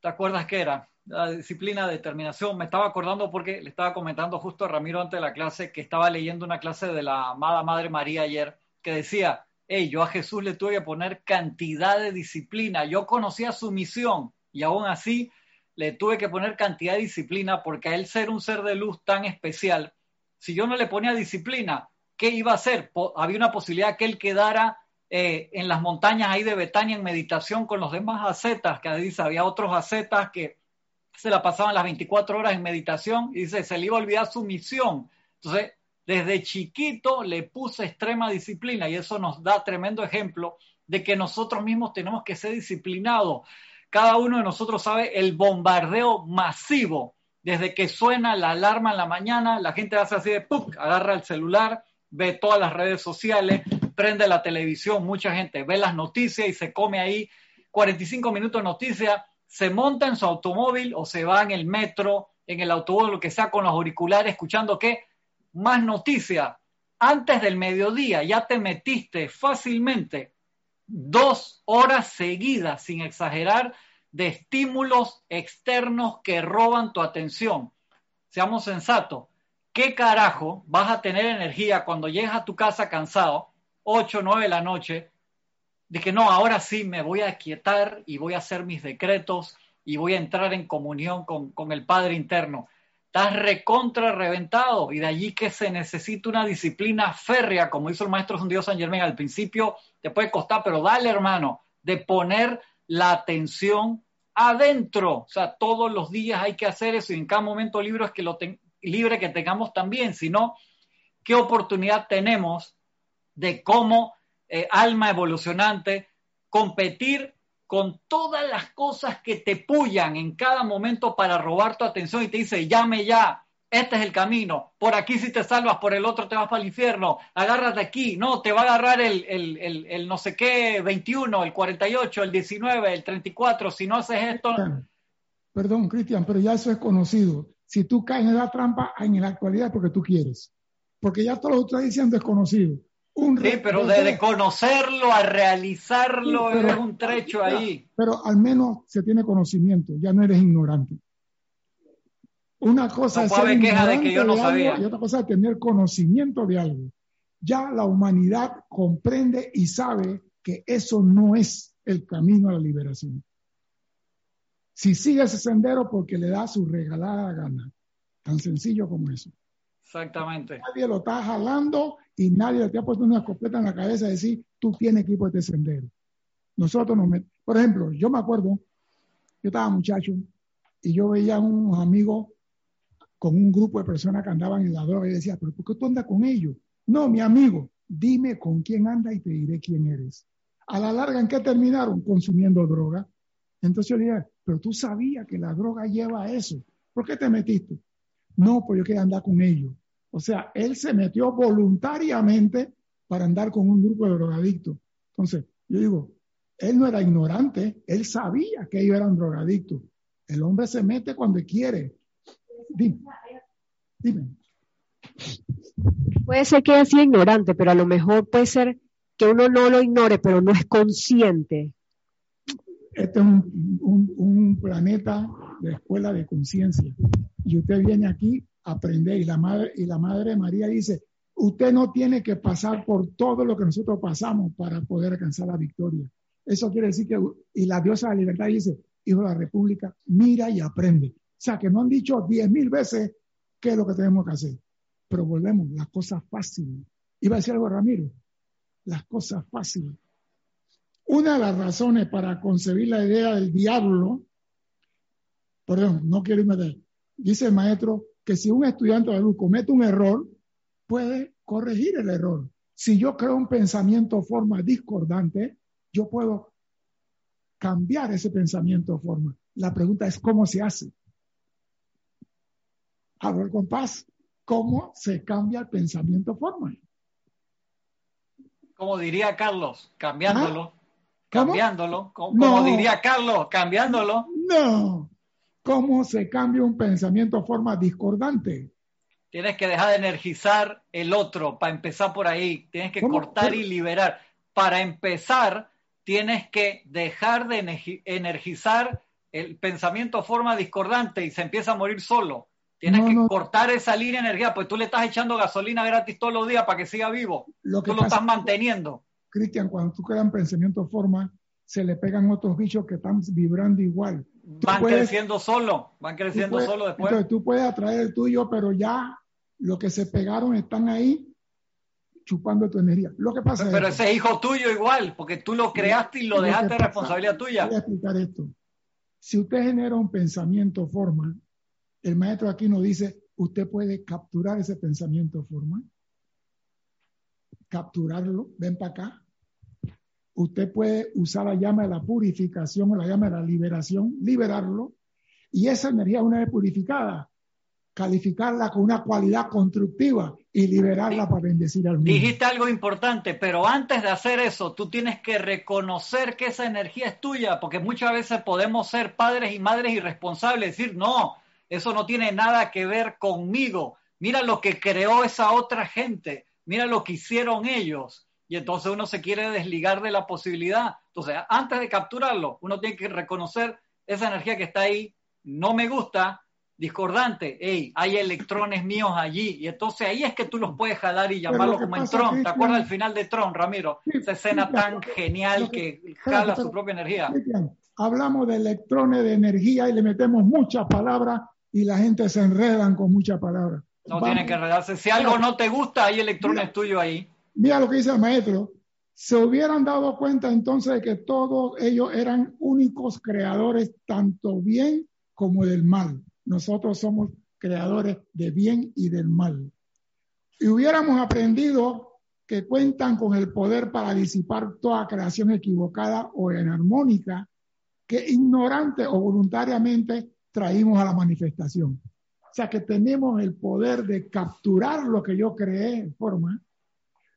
[SPEAKER 3] ¿Te acuerdas qué era? La disciplina, determinación. Me estaba acordando porque le estaba comentando justo a Ramiro antes de la clase que estaba leyendo una clase de la amada Madre María ayer que decía, hey, yo a Jesús le tuve que poner cantidad de disciplina, yo conocía su misión y aún así le tuve que poner cantidad de disciplina porque a él ser un ser de luz tan especial, si yo no le ponía disciplina, ¿qué iba a hacer? había una posibilidad que él quedara eh, en las montañas ahí de Betania en meditación con los demás ascetas, que dice, había otros ascetas que se la pasaban las 24 horas en meditación y dice, se le iba a olvidar su misión. Entonces, desde chiquito le puse extrema disciplina y eso nos da tremendo ejemplo de que nosotros mismos tenemos que ser disciplinados. Cada uno de nosotros sabe el bombardeo masivo. Desde que suena la alarma en la mañana, la gente hace así de ¡pum! agarra el celular, ve todas las redes sociales, prende la televisión, mucha gente ve las noticias y se come ahí 45 minutos de noticias, se monta en su automóvil o se va en el metro, en el autobús, lo que sea, con los auriculares, escuchando qué, más noticias. Antes del mediodía ya te metiste fácilmente dos horas seguidas, sin exagerar, de estímulos externos que roban tu atención. Seamos sensatos. ¿Qué carajo vas a tener energía cuando llegas a tu casa cansado, 8, 9 de la noche, de que no, ahora sí me voy a aquietar y voy a hacer mis decretos y voy a entrar en comunión con, con el Padre interno? estás recontra reventado y de allí que se necesita una disciplina férrea, como hizo el maestro Dios San Germán al principio, te puede costar, pero dale hermano, de poner la atención adentro, o sea, todos los días hay que hacer eso y en cada momento libre, que lo libre que tengamos también, sino qué oportunidad tenemos de cómo eh, alma evolucionante competir con todas las cosas que te pullan en cada momento para robar tu atención y te dice, llame ya, este es el camino, por aquí si te salvas, por el otro te vas para el infierno, agárrate aquí, no, te va a agarrar el, el, el, no sé qué, 21, el 48, el 19, el 34, si no haces esto...
[SPEAKER 2] Perdón, Cristian, pero ya eso es conocido. Si tú caes en la trampa, en la actualidad porque tú quieres. Porque ya todo lo que estás diciendo
[SPEAKER 3] sí, pero de, conocerlo a realizarlo es un trecho ahí.
[SPEAKER 2] Pero al menos se tiene conocimiento, ya no eres ignorante. Una cosa es ser
[SPEAKER 3] de que yo no sabía.
[SPEAKER 2] y otra cosa es tener conocimiento de algo. Ya la humanidad comprende y sabe que eso no es el camino a la liberación. Si sigue ese sendero porque le da su regalada gana, tan sencillo como eso.
[SPEAKER 3] Exactamente.
[SPEAKER 2] Nadie lo está jalando y nadie te ha puesto una escopeta en la cabeza y decir, tú tienes que ir por este sendero. Nosotros nos metemos. Por ejemplo, yo me acuerdo, yo estaba muchacho y yo veía a unos amigos con un grupo de personas que andaban en la droga y decía, pero ¿por qué tú andas con ellos? No, mi amigo, dime con quién anda y te diré quién eres. A la larga, ¿en qué terminaron? Consumiendo droga. Entonces yo le dije, pero tú sabías que la droga lleva a eso. ¿Por qué te metiste? No, pues yo quería andar con ellos. O sea, él se metió voluntariamente para andar con un grupo de drogadictos. Entonces, yo digo, él no era ignorante, él sabía que ellos eran drogadictos. El hombre se mete cuando quiere. Dime. Dime.
[SPEAKER 6] Puede ser que haya sido ignorante, pero a lo mejor puede ser que uno no lo ignore, pero no es consciente.
[SPEAKER 2] Este es un, un planeta de escuela de conciencia. Y usted viene aquí aprender. Y la madre, y la madre María dice, usted no tiene que pasar por todo lo que nosotros pasamos para poder alcanzar la victoria. Eso quiere decir que, y la diosa de la libertad dice, hijo de la república, mira y aprende. O sea, que no han dicho diez mil veces qué es lo que tenemos que hacer. Pero volvemos, las cosas fáciles. Iba a decir algo Ramiro, las cosas fáciles. Una de las razones para concebir la idea del diablo, perdón, no quiero irme de dice el maestro, que si un estudiante de luz comete un error, puede corregir el error. Si yo creo un pensamiento o forma discordante, yo puedo cambiar ese pensamiento o forma. La pregunta es cómo se hace. A ver, compás, ¿cómo se cambia el pensamiento o forma?
[SPEAKER 3] Como diría Carlos, cambiándolo. ¿Ah? Cambiándolo. Como, diría Carlos, cambiándolo.
[SPEAKER 2] No, ¿Cómo se cambia un pensamiento a forma discordante?
[SPEAKER 3] Tienes que dejar de energizar el otro para empezar por ahí. Tienes que cortar y liberar. Para empezar, tienes que dejar de energizar el pensamiento a forma discordante y se empieza a morir solo. Tienes que cortar esa línea de energía, pues tú le estás echando gasolina gratis todos los días para que siga vivo. Lo que tú lo estás manteniendo.
[SPEAKER 2] Cristian, cuando tú creas un pensamiento forma, se le pegan otros bichos que están vibrando igual. Tú
[SPEAKER 3] Van
[SPEAKER 2] puedes-
[SPEAKER 3] creciendo solo, van creciendo
[SPEAKER 2] puedes-
[SPEAKER 3] solo después.
[SPEAKER 2] Entonces tú puedes atraer el tuyo, pero ya lo que se pegaron están ahí chupando tu energía. Lo que pasa
[SPEAKER 3] Pero
[SPEAKER 2] es
[SPEAKER 3] ese es hijo tuyo igual, porque tú lo creaste y lo dejaste de
[SPEAKER 2] pasa-
[SPEAKER 3] responsabilidad tuya.
[SPEAKER 2] Voy a explicar esto. Si usted genera un pensamiento forma, el maestro aquí nos dice, usted puede capturar ese pensamiento forma, capturarlo, ven para acá. Usted puede usar la llama de la purificación o la llama de la liberación, liberarlo, y esa energía una vez purificada, calificarla con una cualidad constructiva y liberarla para bendecir al mundo.
[SPEAKER 3] Dijiste algo importante, pero antes de hacer eso, tú tienes que reconocer que esa energía es tuya, porque muchas veces podemos ser padres y madres irresponsables, decir, no, eso no tiene nada que ver conmigo. Mira lo que creó esa otra gente, mira lo que hicieron ellos. Y entonces uno se quiere desligar de la posibilidad. Entonces, antes de capturarlo, uno tiene que reconocer esa energía que está ahí, no me gusta, discordante, hey, hay electrones míos allí, y entonces ahí es que tú los puedes jalar y llamarlo como en Tron. ¿Te acuerdas del final de Tron, Ramiro?
[SPEAKER 2] Sí,
[SPEAKER 3] Esa escena
[SPEAKER 2] sí,
[SPEAKER 3] tan
[SPEAKER 2] que-
[SPEAKER 3] genial
[SPEAKER 2] que-
[SPEAKER 3] jala su propia energía.
[SPEAKER 2] Hablamos de electrones de energía y le metemos muchas palabras y la gente se enredan con muchas palabras.
[SPEAKER 3] No
[SPEAKER 2] Vamos,
[SPEAKER 3] tienen que enredarse. Si algo no te gusta, hay electrones tuyos ahí.
[SPEAKER 2] Mira lo que dice el maestro. Se hubieran dado cuenta entonces de que todos ellos eran únicos creadores, tanto bien como del mal. Nosotros somos creadores de bien y del mal. Y hubiéramos aprendido que cuentan con el poder para disipar toda creación equivocada o enarmónica que ignorante o voluntariamente traímos a la manifestación. O sea que tenemos el poder de capturar lo que yo creé en forma.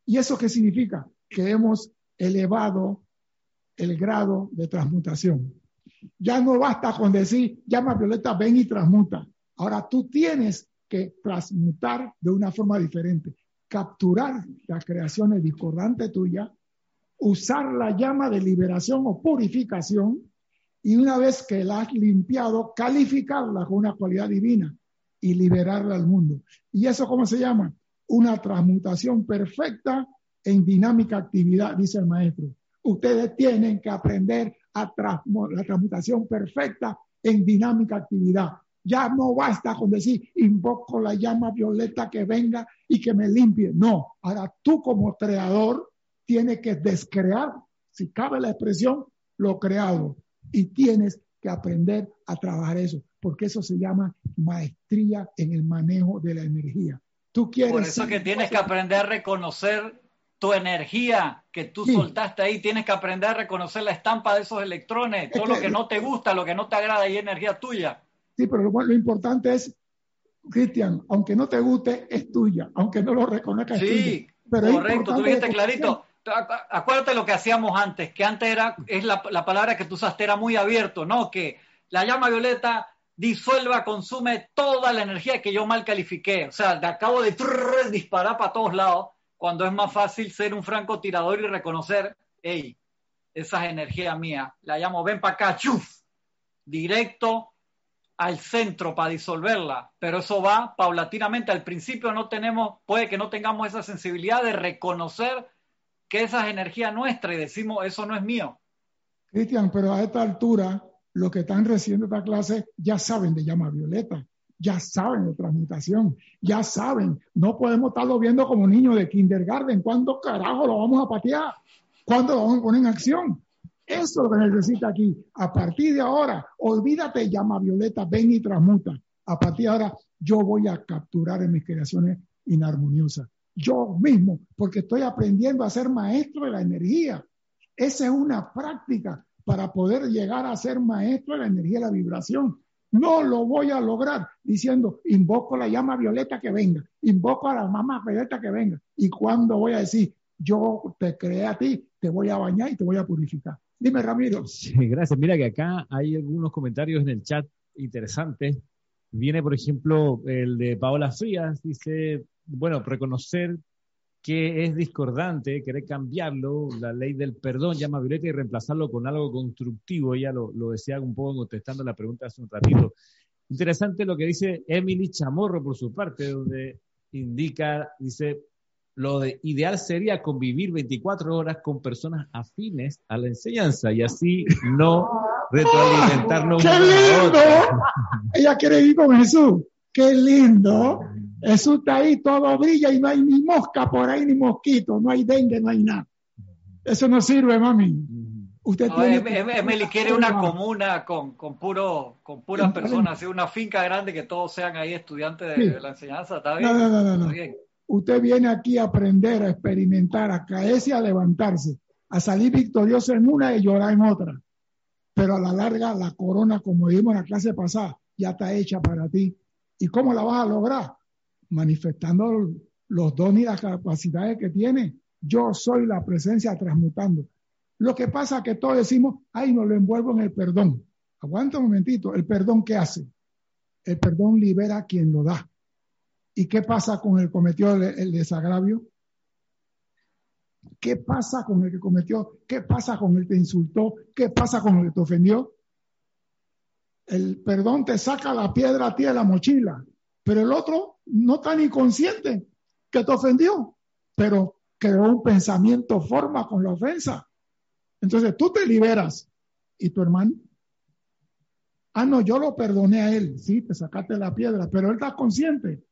[SPEAKER 2] ¿Y eso qué significa? Que hemos elevado el grado de transmutación. Ya no basta con decir, llama Violeta, ven y transmuta. Ahora tú tienes que transmutar de una forma diferente, capturar las creaciones discordantes tuyas, usar la llama de liberación o purificación y una vez que la has limpiado, calificarla con una cualidad divina y liberarla al mundo. ¿Y eso cómo se llama? Una transmutación perfecta en dinámica actividad, dice el maestro. Ustedes tienen que aprender a la transmutación perfecta en dinámica actividad. Ya no basta con decir, invoco la llama violeta que venga y que me limpie. No, ahora tú como creador tienes que descrear, si cabe la expresión, lo creado. Y tienes que aprender a trabajar eso, porque eso se llama maestría en el manejo de la energía. Tú quieres
[SPEAKER 3] Por eso que tienes que aprender a reconocer tu energía que tú
[SPEAKER 2] Sí.
[SPEAKER 3] soltaste ahí. Tienes que aprender a reconocer la estampa de esos electrones. Todo lo que no te gusta, lo que no te agrada, y energía tuya.
[SPEAKER 2] Sí, pero lo, lo importante es, Cristian, aunque no te guste, es tuya, aunque no lo reconozcas.
[SPEAKER 3] Sí.
[SPEAKER 2] Pero
[SPEAKER 3] correcto, tú dijiste clarito. Acu- Acuérdate lo que hacíamos antes, que antes era, es la, la palabra que tú usaste, era muy abierto, ¿no? Que la llama violeta disuelva, consume toda la energía que yo mal califiqué. O sea, te acabo de disparar para todos lados, cuando es más fácil ser un francotirador y reconocer, hey, esa es energía mía. La llamo, ven para acá, chuf, directo al centro para disolverla, pero eso va paulatinamente. Al principio no tenemos, puede que no tengamos esa sensibilidad de reconocer que esa es energía nuestra y decimos, eso no es mío.
[SPEAKER 2] Cristian, pero a esta altura, los que están recibiendo esta clase ya saben de llama violeta, ya saben de transmutación, ya saben. No podemos estarlo viendo como niños de kindergarten. ¿Cuándo carajo lo vamos a patear? ¿Cuándo lo vamos a poner en acción? Eso es lo que necesita aquí. A partir de ahora, olvídate, llama violeta, ven y transmuta. A partir de ahora, yo voy a capturar en mis creaciones inarmoniosas. Yo mismo, porque estoy aprendiendo a ser maestro de la energía. Esa es una práctica para poder llegar a ser maestro de la energía y la vibración. No lo voy a lograr diciendo, invoco la llama violeta que venga, invoco a la mamá violeta que venga. Y cuando voy a decir, yo te creé a ti, te voy a bañar y te voy a purificar. Dime, Ramiro.
[SPEAKER 1] Sí, gracias. Mira que acá hay algunos comentarios en el chat interesantes. Viene, por ejemplo, el de Paola Frías, dice, bueno, reconocer que es discordante, querer cambiarlo, la ley del perdón, llama Violeta, y reemplazarlo con algo constructivo. Ella lo, lo decía un poco contestando la pregunta hace un ratito. Interesante lo que dice Emily Chamorro por su parte, donde indica, dice, lo de- ideal sería convivir 24 horas con personas afines a la enseñanza y así no retroalimentarnos
[SPEAKER 2] ¡Qué
[SPEAKER 1] a
[SPEAKER 2] lindo! Ella quiere ir con Jesús. ¡Qué lindo! Jesús está ahí, todo brilla y no hay ni mosca por ahí, ni mosquito, no hay dengue, no hay nada. Eso no sirve, mami. Usted
[SPEAKER 3] No,
[SPEAKER 2] tiene
[SPEAKER 3] Em-
[SPEAKER 2] que-
[SPEAKER 3] Em- Emily quiere una comuna con, con, puro, con puras personas, una finca grande que todos sean ahí estudiantes de,
[SPEAKER 2] Sí.
[SPEAKER 3] de la enseñanza. ¿Está bien?
[SPEAKER 2] No, no, no, no, no.
[SPEAKER 3] Está bien.
[SPEAKER 2] Usted viene aquí a aprender, a experimentar, a caerse y a levantarse, a salir victorioso en una y llorar en otra. Pero a la larga, la corona, como vimos en la clase pasada, ya está hecha para ti. ¿Y cómo la vas a lograr? Manifestando los dones y las capacidades que tiene. Yo soy la presencia transmutando. Lo que pasa es que todos decimos, ay, no lo envuelvo en el perdón. Aguanta un momentito. ¿El perdón qué hace? El perdón libera a quien lo da. ¿Y qué pasa con el que cometió el, desagravio? ¿Qué pasa con el que cometió? ¿Qué pasa con el que te insultó? ¿Qué pasa con el que te ofendió? El perdón te saca la piedra a ti de la mochila, pero el otro no tan inconsciente que te ofendió, pero creó un pensamiento forma con la ofensa. Entonces tú te liberas y tu hermano. Ah, no, yo lo perdoné a él. Sí, te sacaste la piedra, pero él está consciente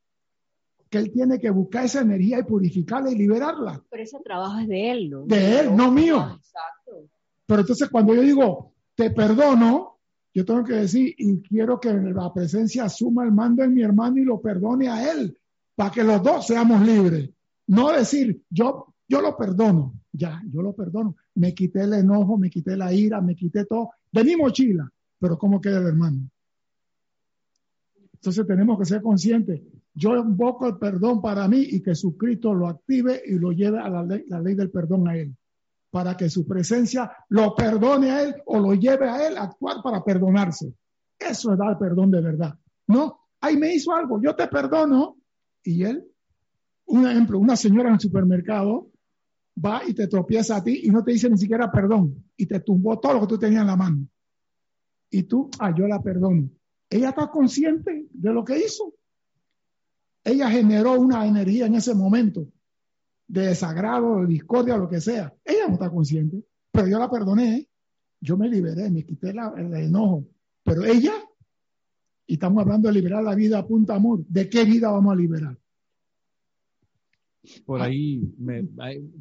[SPEAKER 2] que él tiene que buscar esa energía y purificarla y liberarla.
[SPEAKER 6] Pero ese trabajo es de él, ¿no?
[SPEAKER 2] De él, no mío.
[SPEAKER 6] Exacto.
[SPEAKER 2] Pero entonces cuando yo digo, te perdono, yo tengo que decir, y quiero que la presencia asuma el mando en mi hermano y lo perdone a él, para que los dos seamos libres. No decir, yo, yo lo perdono, ya, yo lo perdono. Me quité el enojo, me quité la ira, me quité todo de mi mochila, pero ¿cómo queda el hermano? Entonces tenemos que ser conscientes. Yo invoco el perdón para mí y que Jesucristo lo active y lo lleve a la ley, la ley del perdón a él para que su presencia lo perdone a él o lo lleve a él a actuar para perdonarse. Eso es dar perdón de verdad. No, ahí me hizo algo, yo te perdono. Y él, un ejemplo, una señora en el supermercado va y te tropieza a ti y no te dice ni siquiera perdón y te tumbó todo lo que tú tenías en la mano. Y tú, ah, yo la perdono. Ella está consciente de lo que hizo. Ella generó una energía en ese momento de desagrado, de discordia, lo que sea. Ella no está consciente, pero yo la perdoné, yo me liberé, me quité la- el enojo. Pero ella, y estamos hablando de liberar la vida a punta amor, ¿de qué vida vamos a liberar?
[SPEAKER 1] Por ahí, me-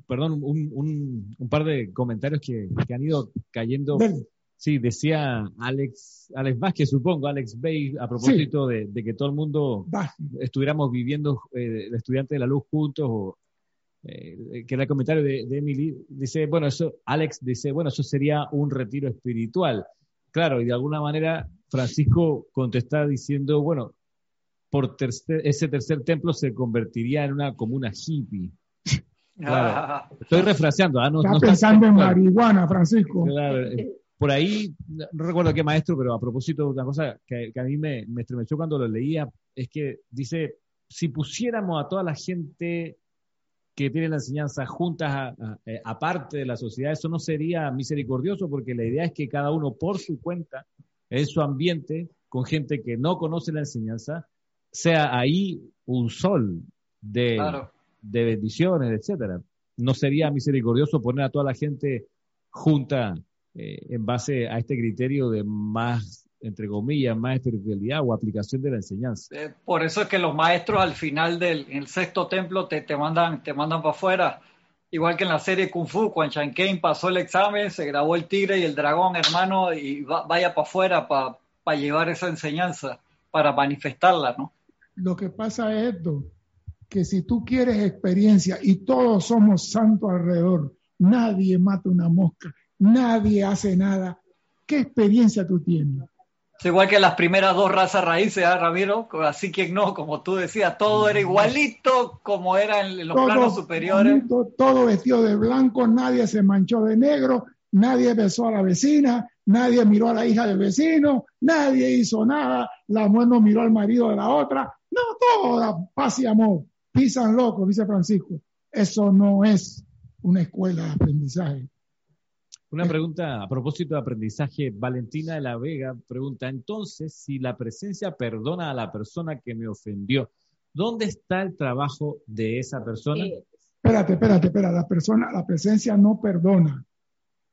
[SPEAKER 1] perdón, un, un- un par de comentarios que, que han ido cayendo.
[SPEAKER 2] Ven,
[SPEAKER 1] Sí, decía Alex, Alex Vázquez, supongo, Alex Bay, a propósito de, de que todo el mundo
[SPEAKER 2] va.
[SPEAKER 1] estuviéramos viviendo eh, el estudiante de la luz juntos, o, eh, que era el comentario de, de Emily, dice, bueno, eso, Alex dice, bueno, eso sería un retiro espiritual. Claro, y de alguna manera Francisco contesta diciendo, bueno, por tercer- ese tercer templo se convertiría en una comuna hippie. Claro.
[SPEAKER 3] Ah,
[SPEAKER 1] Estoy refraseando, ah, no,
[SPEAKER 2] Está
[SPEAKER 1] no
[SPEAKER 2] pensando en
[SPEAKER 1] claro.
[SPEAKER 2] marihuana, Francisco.
[SPEAKER 1] Claro, eh, por ahí, no no recuerdo qué maestro, pero a propósito de una cosa que, que a mí me, me estremeció cuando lo leía, es que dice, si pusiéramos a toda la gente que tiene la enseñanza juntas, eh, aparte de la sociedad, eso no sería misericordioso, porque la idea es que cada uno por su cuenta, en su ambiente, con gente que no conoce la enseñanza, sea ahí un sol de,
[SPEAKER 3] claro.
[SPEAKER 1] de bendiciones, etcétera. No sería misericordioso poner a toda la gente junta eh, en base a este criterio de más, entre comillas, más espiritualidad o aplicación de la enseñanza.
[SPEAKER 3] Eh, por eso es que los maestros al final del en el sexto templo te, te mandan te mandan para afuera. Igual que en la serie Kung Fu, cuando Chan Kane pasó el examen, se grabó el tigre y el dragón, hermano, y va- vaya para afuera para llevar esa enseñanza, para manifestarla, ¿no?
[SPEAKER 2] Lo que pasa es esto, que si tú quieres experiencia y todos somos santos alrededor, nadie mata una mosca, nadie hace nada, ¿qué experiencia tú tienes?
[SPEAKER 3] Es igual que las primeras dos razas raíces, ¿ah, Ramiro? Así que no, como tú decías, todo era igualito como era en los planos superiores.
[SPEAKER 2] bonito, todo vestido de blanco, nadie se manchó de negro, nadie besó a la vecina, nadie miró a la hija del vecino, nadie hizo nada, la mujer no miró al marido de la otra, no, todo paz y amor, pisan locos, dice Francisco. Eso no es una escuela de aprendizaje.
[SPEAKER 1] Una pregunta a propósito de aprendizaje. Valentina de la Vega pregunta, entonces, si la presencia perdona a la persona que me ofendió, ¿dónde está el trabajo de esa persona?
[SPEAKER 6] Eh,
[SPEAKER 2] Espérate, espérate, espérate. La persona, la presencia no perdona.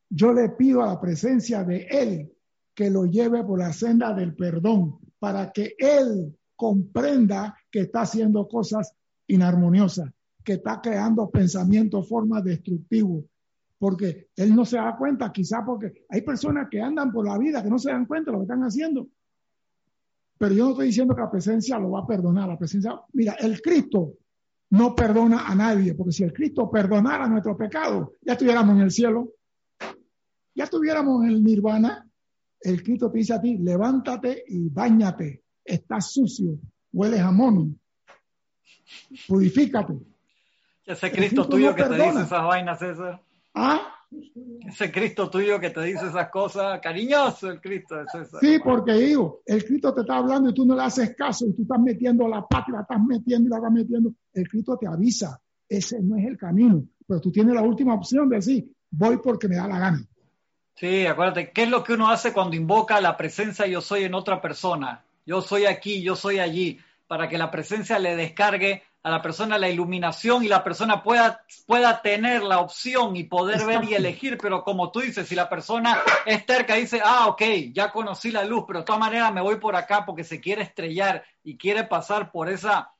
[SPEAKER 2] Yo le pido a la presencia de Él que lo lleve por la senda del perdón para que Él comprenda que está haciendo cosas inarmoniosas, que está creando pensamientos, formas destructivos, porque Él no se da cuenta, quizá porque hay personas que andan por la vida que no se dan cuenta de lo que están haciendo. Pero yo no estoy diciendo que la presencia lo va a perdonar. La presencia, mira, el Cristo no perdona a nadie, porque si el Cristo perdonara nuestro pecado, ya estuviéramos en el cielo, ya estuviéramos en el nirvana. El Cristo te dice a ti, levántate y bañate, estás sucio, hueles a mono, purifícate.
[SPEAKER 3] Ese Cristo, tuyo que te dice esas vainas, César.
[SPEAKER 2] ¿Ah?
[SPEAKER 3] Ese Cristo tuyo que te dice esas cosas, cariñoso el Cristo de César.
[SPEAKER 2] Sí, porque digo, el Cristo te está hablando y tú no le haces caso y tú estás metiendo la pata, la estás metiendo y la estás metiendo. El Cristo te avisa, ese no es el camino, pero tú tienes la última opción de decir, voy porque me da la gana.
[SPEAKER 3] Sí, acuérdate, ¿qué es lo que uno hace cuando invoca la presencia yo soy en otra persona? Yo soy aquí, yo soy allí, para que la presencia le descargue a la persona la iluminación y la persona pueda, pueda tener la opción y poder ver y elegir, pero como tú dices, si la persona es terca, dice, ah, ok, ya conocí la luz, pero de todas maneras me voy por acá porque se quiere estrellar y quiere pasar por esa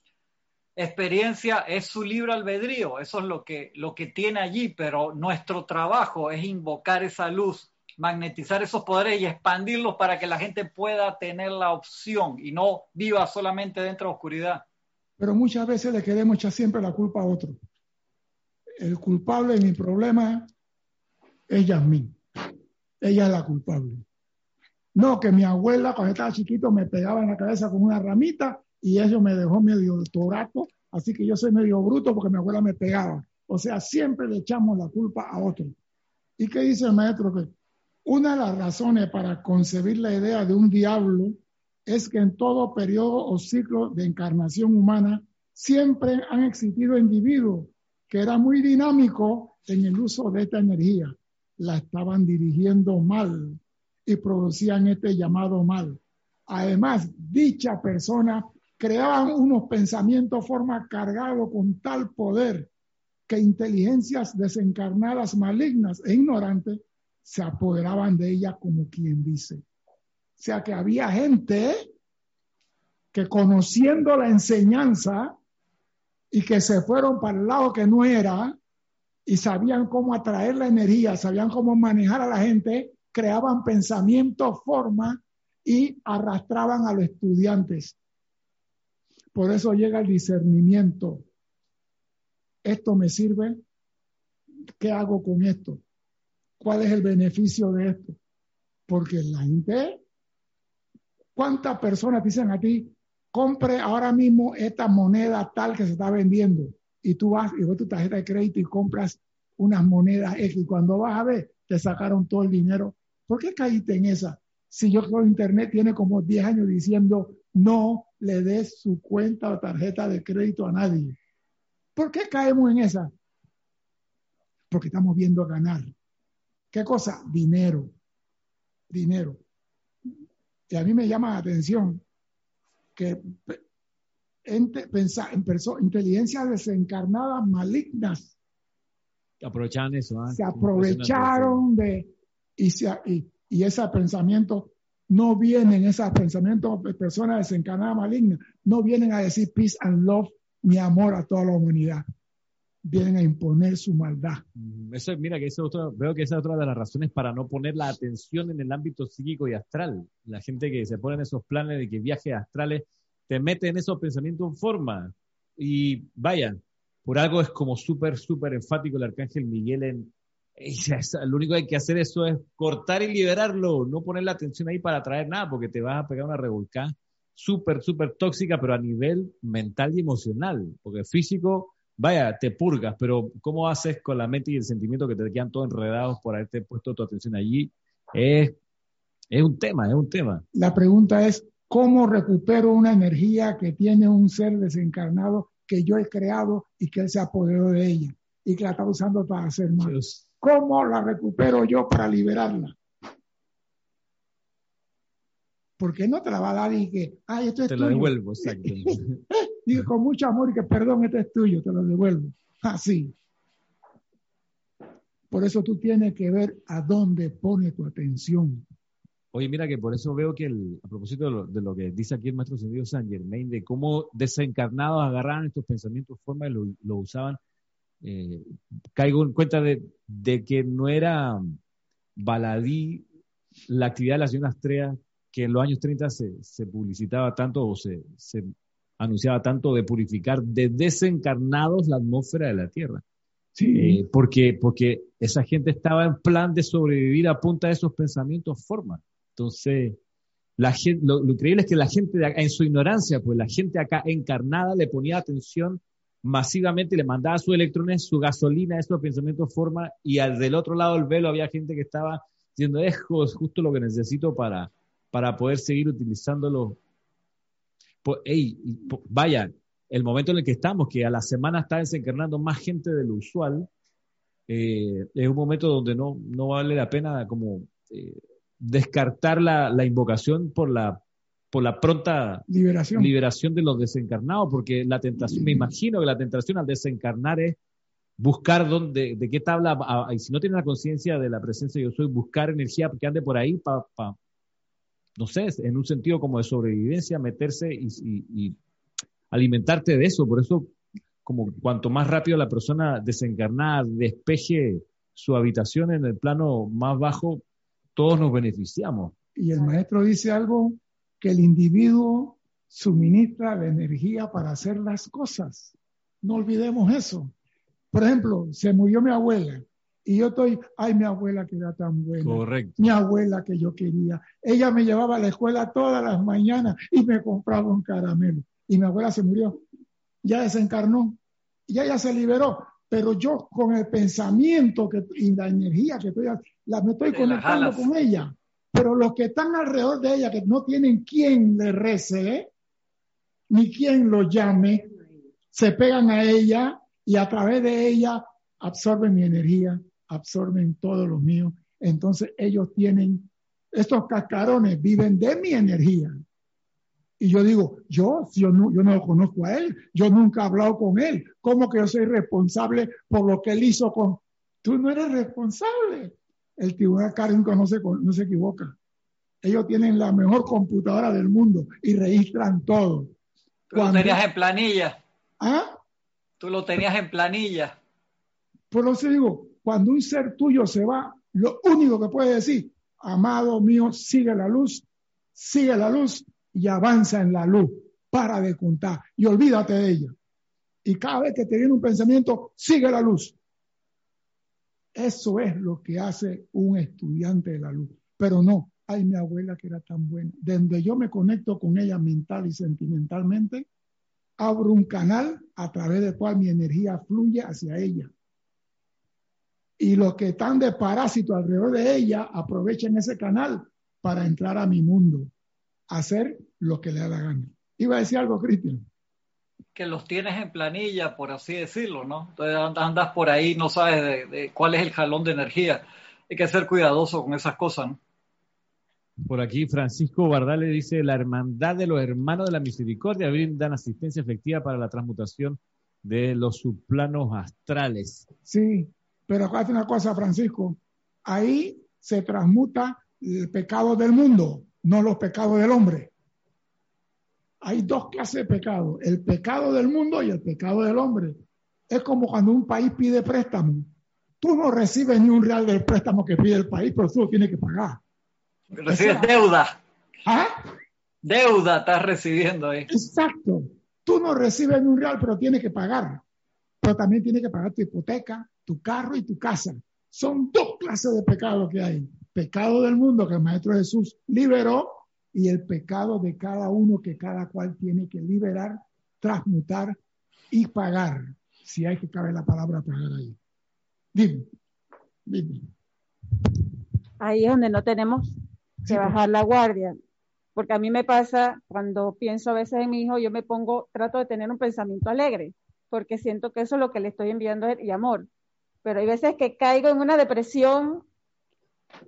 [SPEAKER 3] experiencia, es su libre albedrío, eso es lo que, lo que tiene allí, pero nuestro trabajo es invocar esa luz, magnetizar esos poderes y expandirlos para que la gente pueda tener la opción y no viva solamente dentro de la oscuridad
[SPEAKER 2] pero muchas veces le queremos echar siempre la culpa a otro. El culpable de mi problema es Yasmín. Ella es la culpable. No, que mi abuela cuando estaba chiquito me pegaba en la cabeza con una ramita y eso me dejó medio torato, así que yo soy medio bruto porque mi abuela me pegaba. O sea, siempre le echamos la culpa a otro. ¿Y qué dice el maestro? Que una de las razones para concebir la idea de un diablo es que en todo periodo o ciclo de encarnación humana siempre han existido individuos que eran muy dinámicos en el uso de esta energía. La estaban dirigiendo mal y producían este llamado mal. Además, dicha persona creaban unos pensamientos, forma cargados con tal poder que inteligencias desencarnadas, malignas e ignorantes se apoderaban de ella como quien dice. O sea que había gente que conociendo la enseñanza y que se fueron para el lado que no era y sabían cómo atraer la energía, sabían cómo manejar a la gente, creaban pensamientos, formas y arrastraban a los estudiantes. Por eso llega el discernimiento. ¿Esto me sirve? ¿Qué hago con esto? ¿Cuál es el beneficio de esto? Porque la gente ¿Cuántas personas dicen a ti, compre ahora mismo esta moneda tal que se está vendiendo? Y tú vas y vas tu tarjeta de crédito y compras unas monedas X. Cuando vas a ver, te sacaron todo el dinero. ¿Por qué caíste en esa? Si yo creo Internet tiene como 10 años diciendo no le des su cuenta o tarjeta de crédito a nadie. ¿Por qué caemos en esa? Porque estamos viendo ganar. ¿Qué cosa? Dinero. Dinero. Y a mí me llama la atención que en, inteligencias desencarnadas malignas
[SPEAKER 1] aprovecharon eso.
[SPEAKER 2] Se aprovecharon de, y, y, ese pensamiento no vienen, esos pensamientos de personas desencarnadas malignas, no vienen a decir peace and love, mi amor a toda la humanidad vienen a imponer su maldad.
[SPEAKER 1] Mm, eso, mira, que eso veo que esa es otra de las razones para no poner la atención en el ámbito psíquico y astral. La gente que se pone en esos planes de que viajes astrales te mete en esos pensamientos en forma. Y vaya, por algo es como súper, súper enfático el arcángel Miguel en... Lo único que hay que hacer eso es cortar y liberarlo, no poner la atención ahí para traer nada, porque te vas a pegar una revolcada súper, súper tóxica, pero a nivel mental y emocional, porque físico vaya, te purgas, pero ¿cómo haces con la mente y el sentimiento que te quedan todos enredados por haberte puesto tu atención allí? Es, es un tema, es un tema.
[SPEAKER 2] La pregunta es, ¿cómo recupero una energía que tiene un ser desencarnado que yo he creado y que él se apoderó de ella y que la está usando para hacer mal? ¿Cómo la recupero yo para liberarla? Porque no te la va a dar y que, ay, esto es
[SPEAKER 1] Te la devuelvo, exacto.
[SPEAKER 2] Digo con mucho amor y que perdón, esto es tuyo, te lo devuelvo. Así. Por eso tú tienes que ver a dónde pone tu atención.
[SPEAKER 1] Oye, mira que por eso veo que a propósito de lo, que dice aquí el maestro Sendido San Germain, de cómo desencarnados agarraban estos pensamientos, formas y lo, usaban, eh, caigo en cuenta de, que no era baladí la actividad de la señora Astrea que en los años 30 se, se publicitaba tanto o se, se anunciaba tanto de purificar de desencarnados la atmósfera de la Tierra.
[SPEAKER 2] Sí,
[SPEAKER 1] Eh, porque, porque esa gente estaba en plan de sobrevivir a punta de esos pensamientos formas. Entonces, la gente, lo, lo increíble es que la gente, de acá- en su ignorancia, pues la gente acá encarnada le ponía atención masivamente, le mandaba sus electrones, su gasolina, esos pensamientos forma, y al del otro lado del velo había gente que estaba diciendo, es ju- justo lo que necesito para, para poder seguir utilizándolo. Pues, ey, y po- vaya, el momento en el que estamos, que a la semana está desencarnando más gente de lo usual, eh, es un momento donde no, no vale la pena como eh, descartar la, la invocación por la, por la pronta
[SPEAKER 2] liberación.
[SPEAKER 1] liberación de los desencarnados, porque la tentación, me imagino que la tentación al desencarnar es buscar dónde, de qué tabla, y si no tiene la conciencia de la presencia de yo soy, buscar energía que ande por ahí para, no sé, en un sentido como de sobrevivencia, meterse y, alimentarte de eso. Por eso, como cuanto más rápido la persona desencarnada despeje su habitación en el plano más bajo, todos nos beneficiamos.
[SPEAKER 2] Y el maestro dice algo que el individuo suministra la energía para hacer las cosas. No olvidemos eso. Por ejemplo, se murió mi abuela y yo estoy, ay, mi abuela que era tan buena.
[SPEAKER 1] Correcto.
[SPEAKER 2] Mi abuela que yo quería. Ella me llevaba a la escuela todas las mañanas y me compraba un caramelo. Y mi abuela se murió. Ya desencarnó. Ya ella se liberó. Pero yo con el pensamiento que, y la energía que estoy, la, me estoy
[SPEAKER 3] Te
[SPEAKER 2] conectando con ella. Pero los que están alrededor de ella, que no tienen quien le rece, ni quien lo llame, se pegan a ella y a través de ella absorben mi energía, absorben todo lo mío. Entonces ellos tienen, estos cascarones viven de mi energía. Y yo digo, yo, si yo, no, yo no lo conozco a él, yo nunca he hablado con él. ¿Cómo que yo soy responsable por lo que él hizo con... Tú no eres responsable. El tribunal kármico no se, no se equivoca. Ellos tienen la mejor computadora del mundo y registran todo.
[SPEAKER 3] Tú lo tenías en planilla.
[SPEAKER 2] ¿Ah?
[SPEAKER 3] Tú lo tenías en planilla.
[SPEAKER 2] Por eso digo, cuando un ser tuyo se va, lo único que puede decir, amado mío, sigue la luz, sigue la luz y avanza en la luz. Para de contar y olvídate de ella. Y cada vez que te viene un pensamiento, sigue la luz. Eso es lo que hace un estudiante de la luz. Pero no, ay, mi abuela que era tan buena. Desde yo me conecto con ella mental y sentimentalmente, abro un canal a través del cual mi energía fluye hacia ella. Y los que están de parásito alrededor de ella aprovechan ese canal para entrar a mi mundo, hacer lo que le da la gana. Iba a decir algo, Cristian.
[SPEAKER 3] que los tienes en planilla, por así decirlo, ¿no? Entonces and- andas por ahí, no sabes de, de cuál es el jalón de energía. Hay que ser cuidadoso con esas cosas, ¿no?
[SPEAKER 1] Por aquí Francisco Bardale dice, la hermandad de los hermanos de la misericordia brindan asistencia efectiva para la transmutación de los subplanos astrales.
[SPEAKER 2] Sí, pero acuérdate una cosa, Francisco. Ahí se transmuta el pecado del mundo, no los pecados del hombre. Hay dos clases de pecado, el pecado del mundo y el pecado del hombre. Es como cuando un país pide préstamo. Tú no recibes ni un real del préstamo que pide el país, pero tú lo tienes que pagar.
[SPEAKER 3] Recibes
[SPEAKER 2] Esa-
[SPEAKER 3] deuda,
[SPEAKER 2] ¿Ah?
[SPEAKER 3] deuda estás recibiendo ahí.
[SPEAKER 2] Exacto. Tú no recibes ni un real, pero tienes que pagar. Pero también tienes que pagar tu hipoteca, tu carro y tu casa. Son dos clases de pecado que hay. Pecado del mundo que el Maestro Jesús liberó y el pecado de cada uno que cada cual tiene que liberar, transmutar y pagar. Si hay que cabe la palabra pagar ahí. Dime. Dime.
[SPEAKER 4] Ahí es donde no tenemos que
[SPEAKER 2] pues.
[SPEAKER 4] bajar la guardia. Porque a mí me pasa, cuando pienso a veces en mi hijo, yo me pongo, trato de tener un pensamiento alegre, porque siento que eso es lo que le estoy enviando y amor. Pero hay veces que caigo en una depresión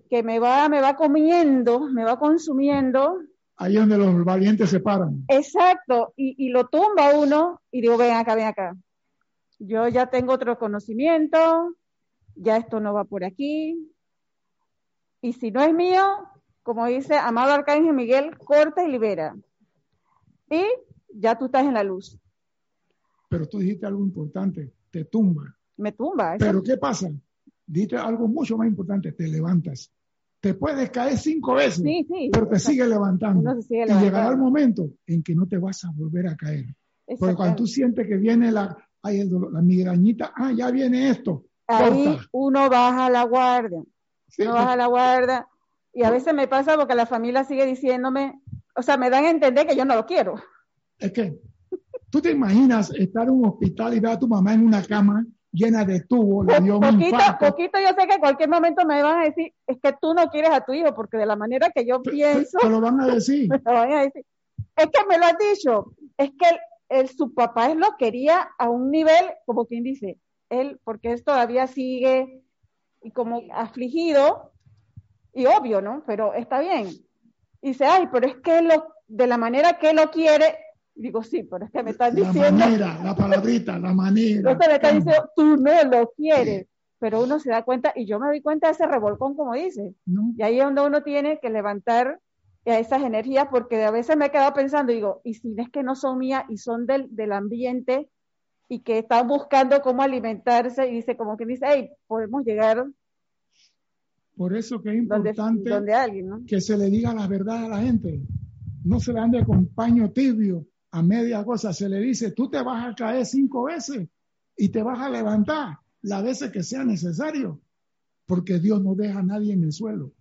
[SPEAKER 4] que me va, me va comiendo, me va consumiendo,
[SPEAKER 2] Ahí es donde los valientes se paran.
[SPEAKER 4] exacto, y, y lo tumba uno, y digo, ven acá, ven acá. Yo ya tengo otro conocimiento, ya esto no va por aquí. Y si no es mío, como dice amado Arcángel Miguel, corta y libera. Y ya tú estás en la luz.
[SPEAKER 2] Pero tú dijiste algo importante, te tumba.
[SPEAKER 4] Me tumba. eso-
[SPEAKER 2] Pero ¿qué pasa? Dijiste algo mucho más importante, te levantas. Te puedes caer cinco veces,
[SPEAKER 4] Sí, sí.
[SPEAKER 2] pero te sigue levantando.
[SPEAKER 4] Uno se sigue
[SPEAKER 2] y llegará el momento en que no te vas a volver a caer. Porque cuando tú sientes que viene la, ay, el dolor, la migrañita, ah, ya viene esto.
[SPEAKER 4] Ahí
[SPEAKER 2] corta.
[SPEAKER 4] uno baja la guardia.
[SPEAKER 2] Sí,
[SPEAKER 4] Uno baja la guardia. Y a veces me pasa porque la familia sigue diciéndome, o sea, me dan a entender que yo no lo quiero.
[SPEAKER 2] Es que tú te imaginas estar en un hospital y ver a tu mamá en una cama llena de tubos, le dio un
[SPEAKER 4] poquito,
[SPEAKER 2] infarto.
[SPEAKER 4] poquito yo sé que en cualquier momento me van a decir, es que tú no quieres a tu hijo, porque de la manera que yo pienso,
[SPEAKER 2] Te lo van a decir.
[SPEAKER 4] me lo van a decir. Es que me lo has dicho, es que él, él- su papá él lo quería a un nivel, como quien dice, él, porque él todavía sigue y como afligido, y obvio, ¿no? Pero está bien. Y dice, ay, pero es que él lo, de la manera que él lo quiere, digo, sí, pero es que me están
[SPEAKER 2] La
[SPEAKER 4] diciendo,
[SPEAKER 2] manera, la palabrita, la manera.
[SPEAKER 4] entonces me están diciendo, tú no lo quieres. Pero uno se da cuenta, y yo me doy cuenta de ese revolcón, como dice.
[SPEAKER 2] ¿no?
[SPEAKER 4] Y ahí es donde uno tiene que levantar a esas energías, porque a veces me he quedado pensando, digo, y si es que no son mías y son del, del ambiente y que están buscando cómo alimentarse, y dice, como que dice, hey, podemos llegar
[SPEAKER 2] Por eso que es importante
[SPEAKER 4] donde alguien, ¿no?
[SPEAKER 2] que se le diga la verdad a la gente. No se le ande con paño tibio a media cosa. Se le dice, tú te vas a caer cinco veces y te vas a levantar las veces que sea necesario, porque Dios no deja a nadie en el suelo.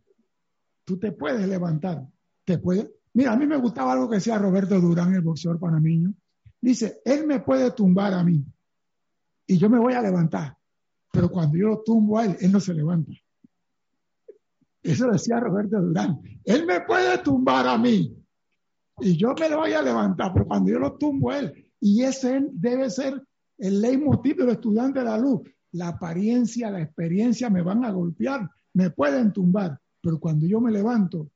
[SPEAKER 2] Tú te puedes levantar, te puedes. Mira, a mí me gustaba algo que decía Roberto Durán, el boxeador panameño. Dice, él me puede tumbar a mí y yo me voy a levantar, pero cuando yo lo tumbo a él, él no se levanta. Eso decía Roberto Durán. Él me puede tumbar a mí y yo me lo voy a levantar, pero cuando yo lo tumbo él, y ese debe ser el leitmotiv del estudiante de la luz. La apariencia, la experiencia me van a golpear, me pueden tumbar, pero cuando yo me levanto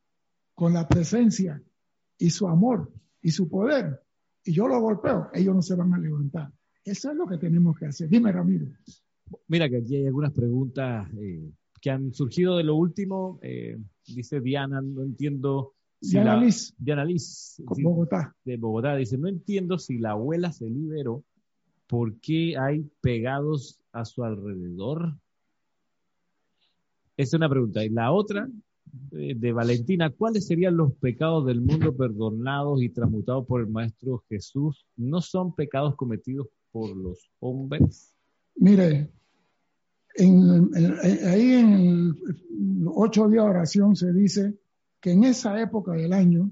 [SPEAKER 2] con la presencia y su amor y su poder, y yo lo golpeo, ellos no se van a levantar. Eso es lo que tenemos que hacer. Dime, Ramiro.
[SPEAKER 1] Mira que aquí hay algunas preguntas eh, que han surgido de lo último. Eh, dice Diana, no entiendo. Si
[SPEAKER 2] Diana
[SPEAKER 1] la-
[SPEAKER 2] Liz,
[SPEAKER 1] Diana Liz,
[SPEAKER 2] con
[SPEAKER 1] sí,
[SPEAKER 2] Bogotá.
[SPEAKER 1] de Bogotá, dice, no entiendo si la abuela se liberó, ¿por qué hay pegados a su alrededor? Esa es una pregunta. Y la otra, eh, de Valentina, ¿cuáles serían los pecados del mundo perdonados y transmutados por el Maestro Jesús? ¿No son pecados cometidos por los hombres?
[SPEAKER 2] Mire, en- ahí en el ocho días de oración se dice que en esa época del año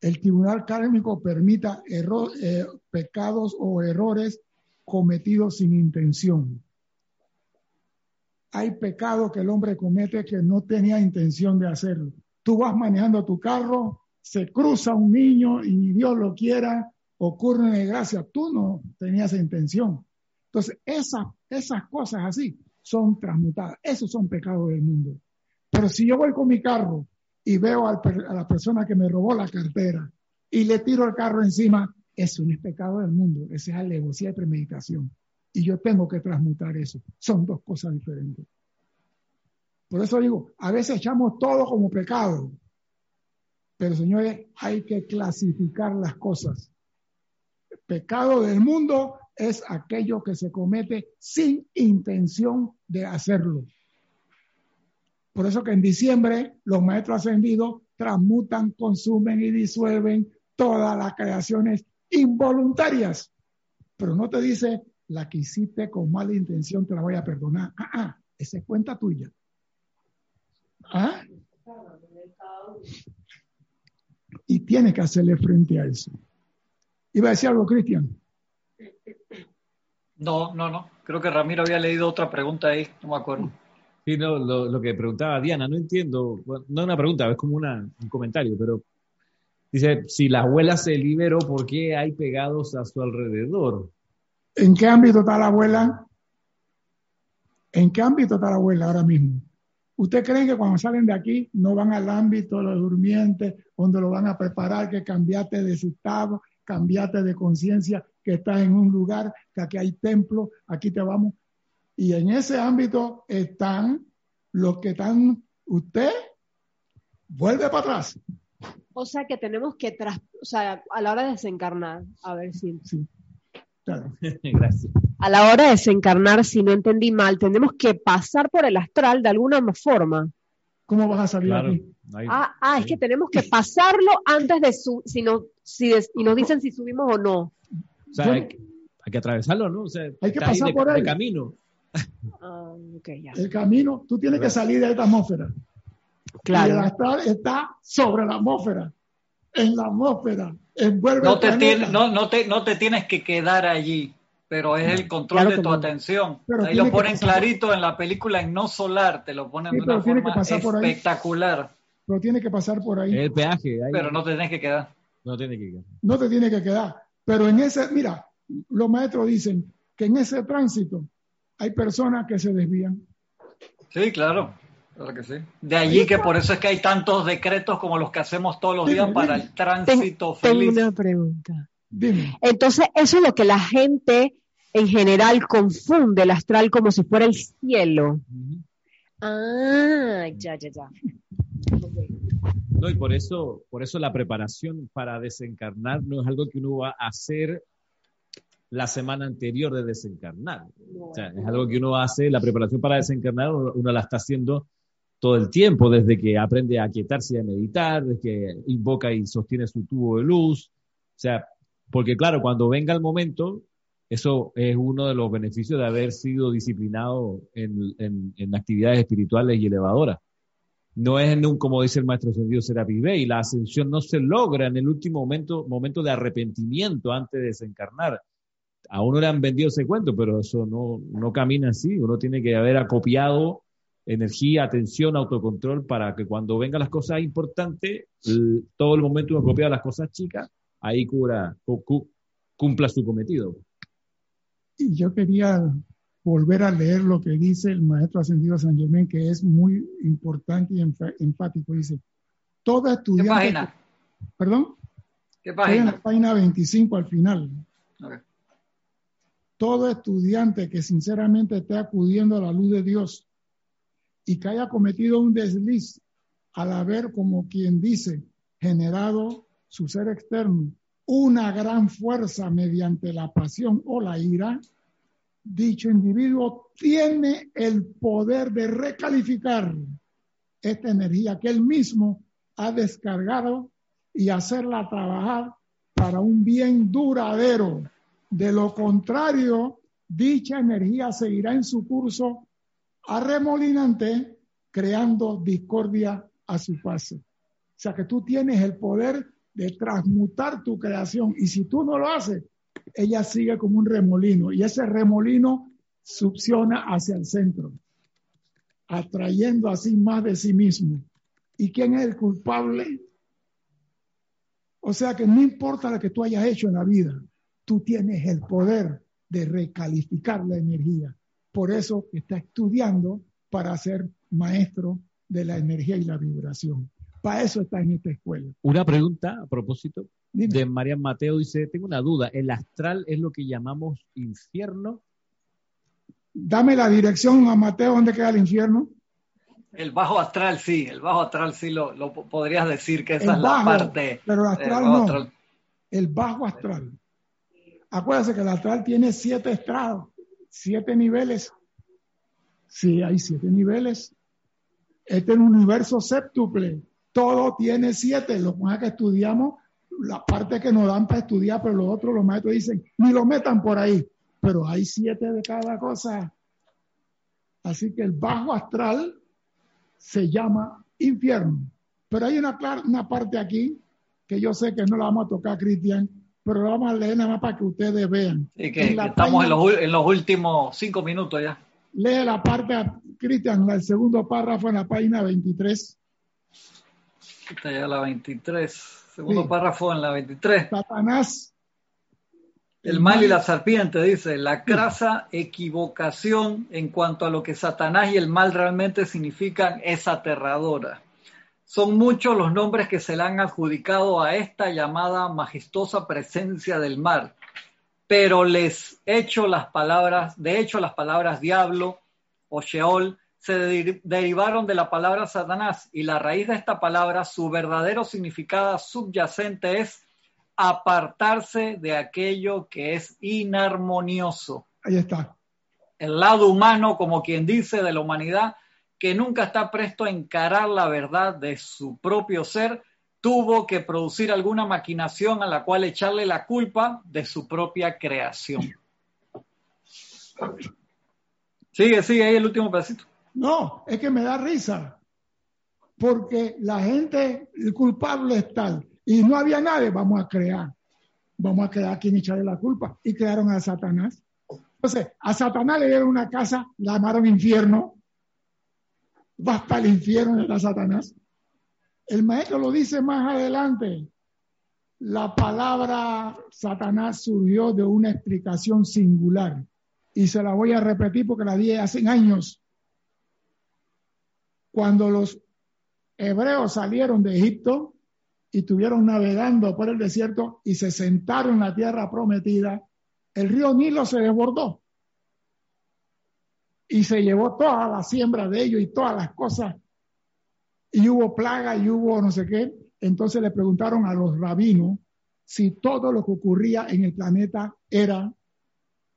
[SPEAKER 2] el tribunal kármico permita eh, pecados o errores cometidos sin intención. Hay pecados que el hombre comete que no tenía intención de hacerlo. Tú vas manejando tu carro, se cruza un niño y ni Dios lo quiera, ocurre una desgracia. Tú no tenías intención. Entonces, esas, esas cosas así son transmutadas. Esos son pecados del mundo. Pero si yo voy con mi carro y veo a la persona que me robó la cartera y le tiro el carro encima, eso no es pecado del mundo. Esa es alevosía de premeditación. Y yo tengo que transmutar eso. Son dos cosas diferentes. Por eso digo, a veces echamos todo como pecado. Pero señores, hay que clasificar las cosas. Pecado del mundo es aquello que se comete sin intención de hacerlo. Por eso que en diciembre los maestros ascendidos transmutan, consumen y disuelven todas las creaciones involuntarias. Pero no te dice la que hiciste con mala intención te la voy a perdonar. Ah, ah, esa es cuenta tuya. ¿Ah? Y tienes que hacerle frente a eso. Iba a decir algo, Cristian.
[SPEAKER 3] No, no, no. Creo que Ramiro había leído otra pregunta ahí, no me acuerdo.
[SPEAKER 1] Sí, no, lo, que preguntaba Diana, no entiendo, no es una pregunta, es como una- un comentario, pero dice, si la abuela se liberó, ¿por qué hay pegados a su alrededor?
[SPEAKER 2] ¿En qué ámbito está la abuela? ¿En qué ámbito está la abuela ahora mismo? ¿Usted cree que cuando salen de aquí no van al ámbito de los durmientes, donde lo van a preparar, que cambiaste de estado, cambiaste de conciencia, que estás en un lugar, que aquí hay templo, aquí te vamos? Y en ese ámbito están los que están, usted vuelve para atrás.
[SPEAKER 6] O sea que tenemos que, tras, o sea, a la hora de desencarnar, a ver si.
[SPEAKER 2] Sí, claro.
[SPEAKER 1] Gracias.
[SPEAKER 6] A la hora de desencarnar, si no entendí mal, tenemos que pasar por el astral de alguna forma.
[SPEAKER 2] ¿Cómo vas a salir
[SPEAKER 1] Claro.
[SPEAKER 2] aquí?
[SPEAKER 1] Ahí-
[SPEAKER 6] Ah, ah, es que tenemos que pasarlo antes de su, si no, si des- y nos dicen si subimos o no.
[SPEAKER 1] O sea, hay, que- hay que atravesarlo, ¿no? O sea,
[SPEAKER 2] Hay que
[SPEAKER 1] ahí
[SPEAKER 2] pasar
[SPEAKER 1] de,
[SPEAKER 2] por
[SPEAKER 1] de
[SPEAKER 2] él.
[SPEAKER 1] camino.
[SPEAKER 6] Ah, ok, ya.
[SPEAKER 2] El camino, tú tienes que salir de esta atmósfera. Y el
[SPEAKER 6] Claro.
[SPEAKER 2] astral está sobre la atmósfera. En la atmósfera. Envuelve
[SPEAKER 3] No te, tiene- no, no, te, no te tienes que quedar allí, pero es el control
[SPEAKER 6] Claro
[SPEAKER 3] de tu
[SPEAKER 6] no.
[SPEAKER 3] atención.
[SPEAKER 2] Pero
[SPEAKER 3] Ahí lo ponen clarito en la película en No Solar, te lo ponen
[SPEAKER 2] Sí,
[SPEAKER 3] de una
[SPEAKER 2] pero tiene que
[SPEAKER 3] forma
[SPEAKER 2] por
[SPEAKER 3] espectacular,
[SPEAKER 2] Pero tiene que pasar por ahí.
[SPEAKER 1] El peaje. ahí
[SPEAKER 3] pero no te tienes que quedar.
[SPEAKER 1] no tiene que ir.
[SPEAKER 2] no te tiene que quedar. Pero en ese, mira, los maestros dicen que en ese tránsito hay personas que se desvían.
[SPEAKER 3] Sí, claro. Claro que sí. De allí que por eso es que hay tantos decretos como los que hacemos todos los días para
[SPEAKER 2] dime.
[SPEAKER 3] el tránsito
[SPEAKER 6] Tengo
[SPEAKER 3] feliz.
[SPEAKER 6] una pregunta.
[SPEAKER 2] Dime,
[SPEAKER 6] Entonces, eso es lo que la gente en general confunde el astral como si fuera el cielo. Ah, ya, ya, ya.
[SPEAKER 1] No, y por eso, por eso la preparación para desencarnar no es algo que uno va a hacer la semana anterior de desencarnar. O sea, es algo que uno hacer, la preparación para desencarnar, uno, uno la está haciendo todo el tiempo, desde que aprende a quietarse y a meditar, desde que invoca y sostiene su tubo de luz. O sea, porque claro, cuando venga el momento, eso es uno de los beneficios de haber sido disciplinado en, en- en actividades espirituales y elevadoras. No es en un, como dice el maestro ascendido Serapis Bey, la ascensión no se logra en el último momento, momento de arrepentimiento antes de desencarnar. A uno le han vendido ese cuento, pero eso no, no camina así. Uno tiene que haber acopiado energía, atención, autocontrol para que cuando vengan las cosas importantes, todo el momento uno acopia las cosas chicas, ahí cubra, cu- cu- cumpla su cometido.
[SPEAKER 2] y yo quería volver a leer lo que dice el maestro ascendido San Germán, que es muy importante y enfático. Dice, toda
[SPEAKER 3] ¿Qué
[SPEAKER 2] estudiante...
[SPEAKER 3] página?
[SPEAKER 2] Perdón,
[SPEAKER 3] ¿Qué
[SPEAKER 2] estoy en la
[SPEAKER 3] página?
[SPEAKER 2] página 25 al final. Todo estudiante que sinceramente esté acudiendo a la luz de Dios y que haya cometido un desliz al haber, como quien dice, generado su ser externo una gran fuerza mediante la pasión o la ira, dicho individuo tiene el poder de recalificar esta energía que él mismo ha descargado y hacerla trabajar para un bien duradero. De lo contrario, dicha energía seguirá en su curso arremolinante, creando discordia a su paso. O sea que tú tienes el poder de transmutar tu creación y si tú no lo haces, ella sigue como un remolino y ese remolino succiona hacia el centro, atrayendo así más de sí mismo. ¿Y quién es el culpable? O sea que no importa lo que tú hayas hecho en la vida, tú tienes el poder de recalificar la energía. Por eso está estudiando para ser maestro de la energía y la vibración. Para eso está en esta escuela.
[SPEAKER 1] Una pregunta a propósito
[SPEAKER 2] Dime.
[SPEAKER 1] de María Mateo dice, tengo una duda, ¿el astral es lo que llamamos infierno?
[SPEAKER 2] Dame la dirección a Mateo, ¿dónde queda el infierno?
[SPEAKER 3] El bajo astral sí, el bajo astral sí lo, lo po- podrías decir que esa
[SPEAKER 2] El
[SPEAKER 3] es la parte.
[SPEAKER 2] pero el astral
[SPEAKER 3] bajo
[SPEAKER 2] no.
[SPEAKER 3] astral.
[SPEAKER 2] El bajo astral. Acuérdense que el astral tiene siete estrados, siete niveles. Sí, hay siete niveles. Este es un universo séptuple. Todo tiene siete. Lo es que estudiamos la parte que nos dan para estudiar, pero los otros, los maestros dicen, ni lo metan por ahí. Pero hay siete de cada cosa. Así que el bajo astral se llama infierno. Pero hay una, una parte aquí que yo sé que no la vamos a tocar, Cristian, pero vamos a leer nada más para que ustedes vean.
[SPEAKER 3] Y que,
[SPEAKER 2] En la
[SPEAKER 3] que estamos en los, en los últimos cinco minutos ya.
[SPEAKER 2] Lee la parte, Cristian, el segundo párrafo en la página 23.
[SPEAKER 3] Esta ya la 23. Segundo
[SPEAKER 2] Sí.
[SPEAKER 3] párrafo en la 23.
[SPEAKER 2] Satanás,
[SPEAKER 3] El mal y la serpiente, dice, la crasa equivocación en cuanto a lo que Satanás y el mal realmente significan es aterradora. Son muchos los nombres que se le han adjudicado a esta llamada majestuosa presencia del mar, pero les hecho las palabras, de hecho las palabras diablo o Sheol se de- derivaron de la palabra Satanás y la raíz de esta palabra, su verdadero significado subyacente es apartarse de aquello que es inarmonioso.
[SPEAKER 2] Ahí está.
[SPEAKER 3] El lado humano, como quien dice, de la humanidad, que nunca está presto a encarar la verdad de su propio ser, tuvo que producir alguna maquinación a la cual echarle la culpa de su propia creación. Sigue, sigue ahí el último pedacito.
[SPEAKER 2] No, es que me da risa. Porque la gente, el culpable es tal. Y no había nadie, vamos a crear. Vamos a crear quien echarle la culpa. Y crearon a Satanás. Entonces, a Satanás le dieron una casa, la llamaron infierno. Va para el infierno de la Satanás. El maestro lo dice más adelante. La palabra Satanás surgió de una explicación singular. Y se la voy a repetir porque la di hace años cuando los hebreos salieron de Egipto y estuvieron navegando por el desierto y se sentaron en la tierra prometida, el río Nilo se desbordó y se llevó toda la siembra de ellos y todas las cosas. Y hubo plaga y hubo no sé qué. Entonces le preguntaron a los rabinos si todo lo que ocurría en el planeta era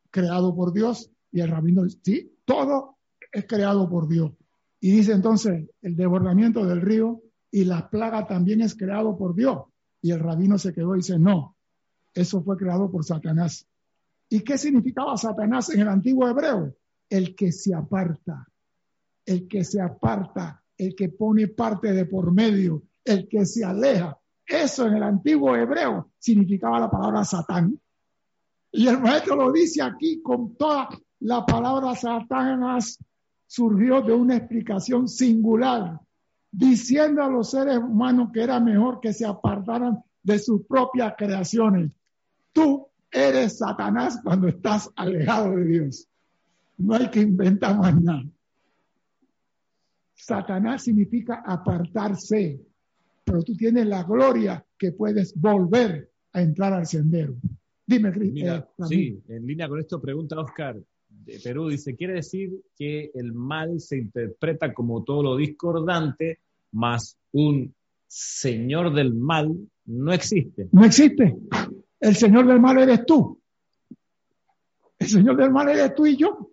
[SPEAKER 2] creado por Dios. Y el rabino dice, sí, todo es creado por Dios. Y dice entonces, el desbordamiento del río y la plaga también es creado por Dios. Y el rabino se quedó y dice, no, eso fue creado por Satanás. ¿Y qué significaba Satanás en el antiguo hebreo? El que se aparta, el que se aparta, el que pone parte de por medio, el que se aleja. Eso en el antiguo hebreo significaba la palabra Satán. Y el maestro lo dice aquí con toda la palabra Satanás surgió de una explicación singular, diciendo a los seres humanos que era mejor que se apartaran de sus propias creaciones. Tú eres Satanás cuando estás alejado de Dios. No hay que inventar más nada. Satanás significa apartarse, pero tú tienes la gloria que puedes volver a entrar al sendero. Dime.
[SPEAKER 1] Mira,
[SPEAKER 2] eh,
[SPEAKER 1] sí, en línea con esto pregunta Oscar de Perú, dice, quiere decir que el mal se interpreta como todo lo discordante, más un señor del mal no existe.
[SPEAKER 2] No existe. El Señor del mal eres tú. El Señor del mal eres tú y yo.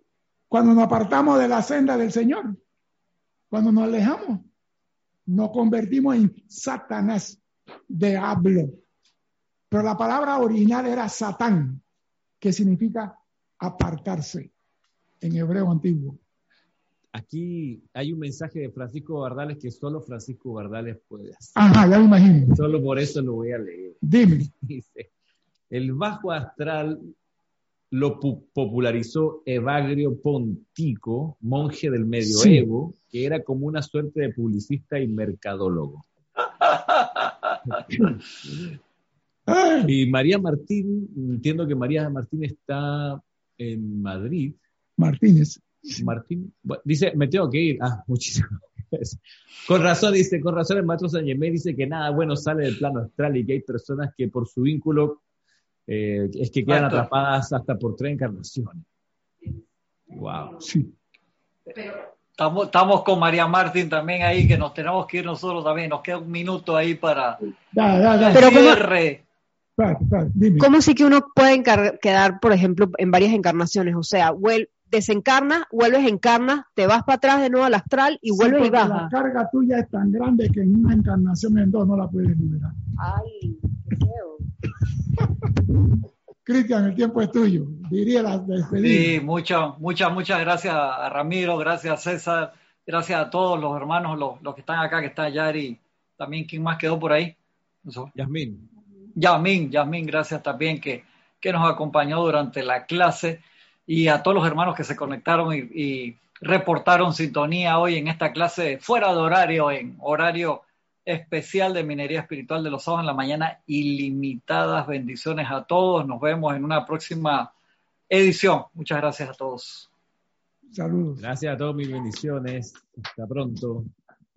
[SPEAKER 2] Cuando nos apartamos de la senda del Señor, cuando nos alejamos, nos convertimos en Satanás, diablo. Pero la palabra original era Satán, que significa apartarse en hebreo antiguo.
[SPEAKER 1] Aquí hay un mensaje de Francisco Bardales que solo Francisco Bardales puede hacer.
[SPEAKER 2] Ajá, ya me imagino.
[SPEAKER 1] Solo por eso lo voy a leer.
[SPEAKER 2] Dime.
[SPEAKER 1] Dice, el bajo astral lo pu- popularizó Evagrio Pontico, monje del medioevo, que era como una suerte de publicista y mercadólogo. Y María Martín, entiendo que María Martín está en Madrid.
[SPEAKER 2] Martínez.
[SPEAKER 1] Martín, dice, me tengo que ir. Ah, muchísimas gracias. Con razón, dice, con razón el maestro Sañemé dice que nada bueno sale del plano astral y que hay personas que por su vínculo eh, es que quedan atrapadas hasta por tres encarnaciones. Wow.
[SPEAKER 2] Sí.
[SPEAKER 5] Pero
[SPEAKER 3] Estamos, estamos con María Martín también ahí, que nos tenemos que ir nosotros también. Nos queda un minuto ahí para
[SPEAKER 2] ya, ya.
[SPEAKER 3] el
[SPEAKER 6] Pero ¿cómo-
[SPEAKER 3] cierre.
[SPEAKER 2] Dime.
[SPEAKER 6] ¿Cómo sí que uno puede encar- quedar, por ejemplo, en varias encarnaciones? O sea, vuel- desencarnas, vuelves, encarnas, te vas para atrás de nuevo al astral y
[SPEAKER 2] Sí,
[SPEAKER 6] vuelves y
[SPEAKER 2] porque La
[SPEAKER 6] bajas.
[SPEAKER 2] carga tuya es tan grande que en una encarnación en dos no la puedes liberar.
[SPEAKER 6] Ay, qué feo.
[SPEAKER 2] Cristian, el tiempo es tuyo. Diría la despedida.
[SPEAKER 3] Sí, muchas, muchas, muchas gracias a Ramiro, gracias a César, gracias a todos los hermanos, los, los que están acá, que está Yari, también, ¿quién más quedó por ahí? Eso.
[SPEAKER 1] Yasmín,
[SPEAKER 3] Yasmín, Yasmín, gracias también que, que nos acompañó durante la clase y a todos los hermanos que se conectaron y, y reportaron sintonía hoy en esta clase fuera de horario, en horario especial de minería espiritual de los sábados en la mañana. Ilimitadas bendiciones a todos. Nos vemos en una próxima edición. Muchas gracias a todos.
[SPEAKER 2] Saludos.
[SPEAKER 1] gracias a todos mis bendiciones. Hasta pronto.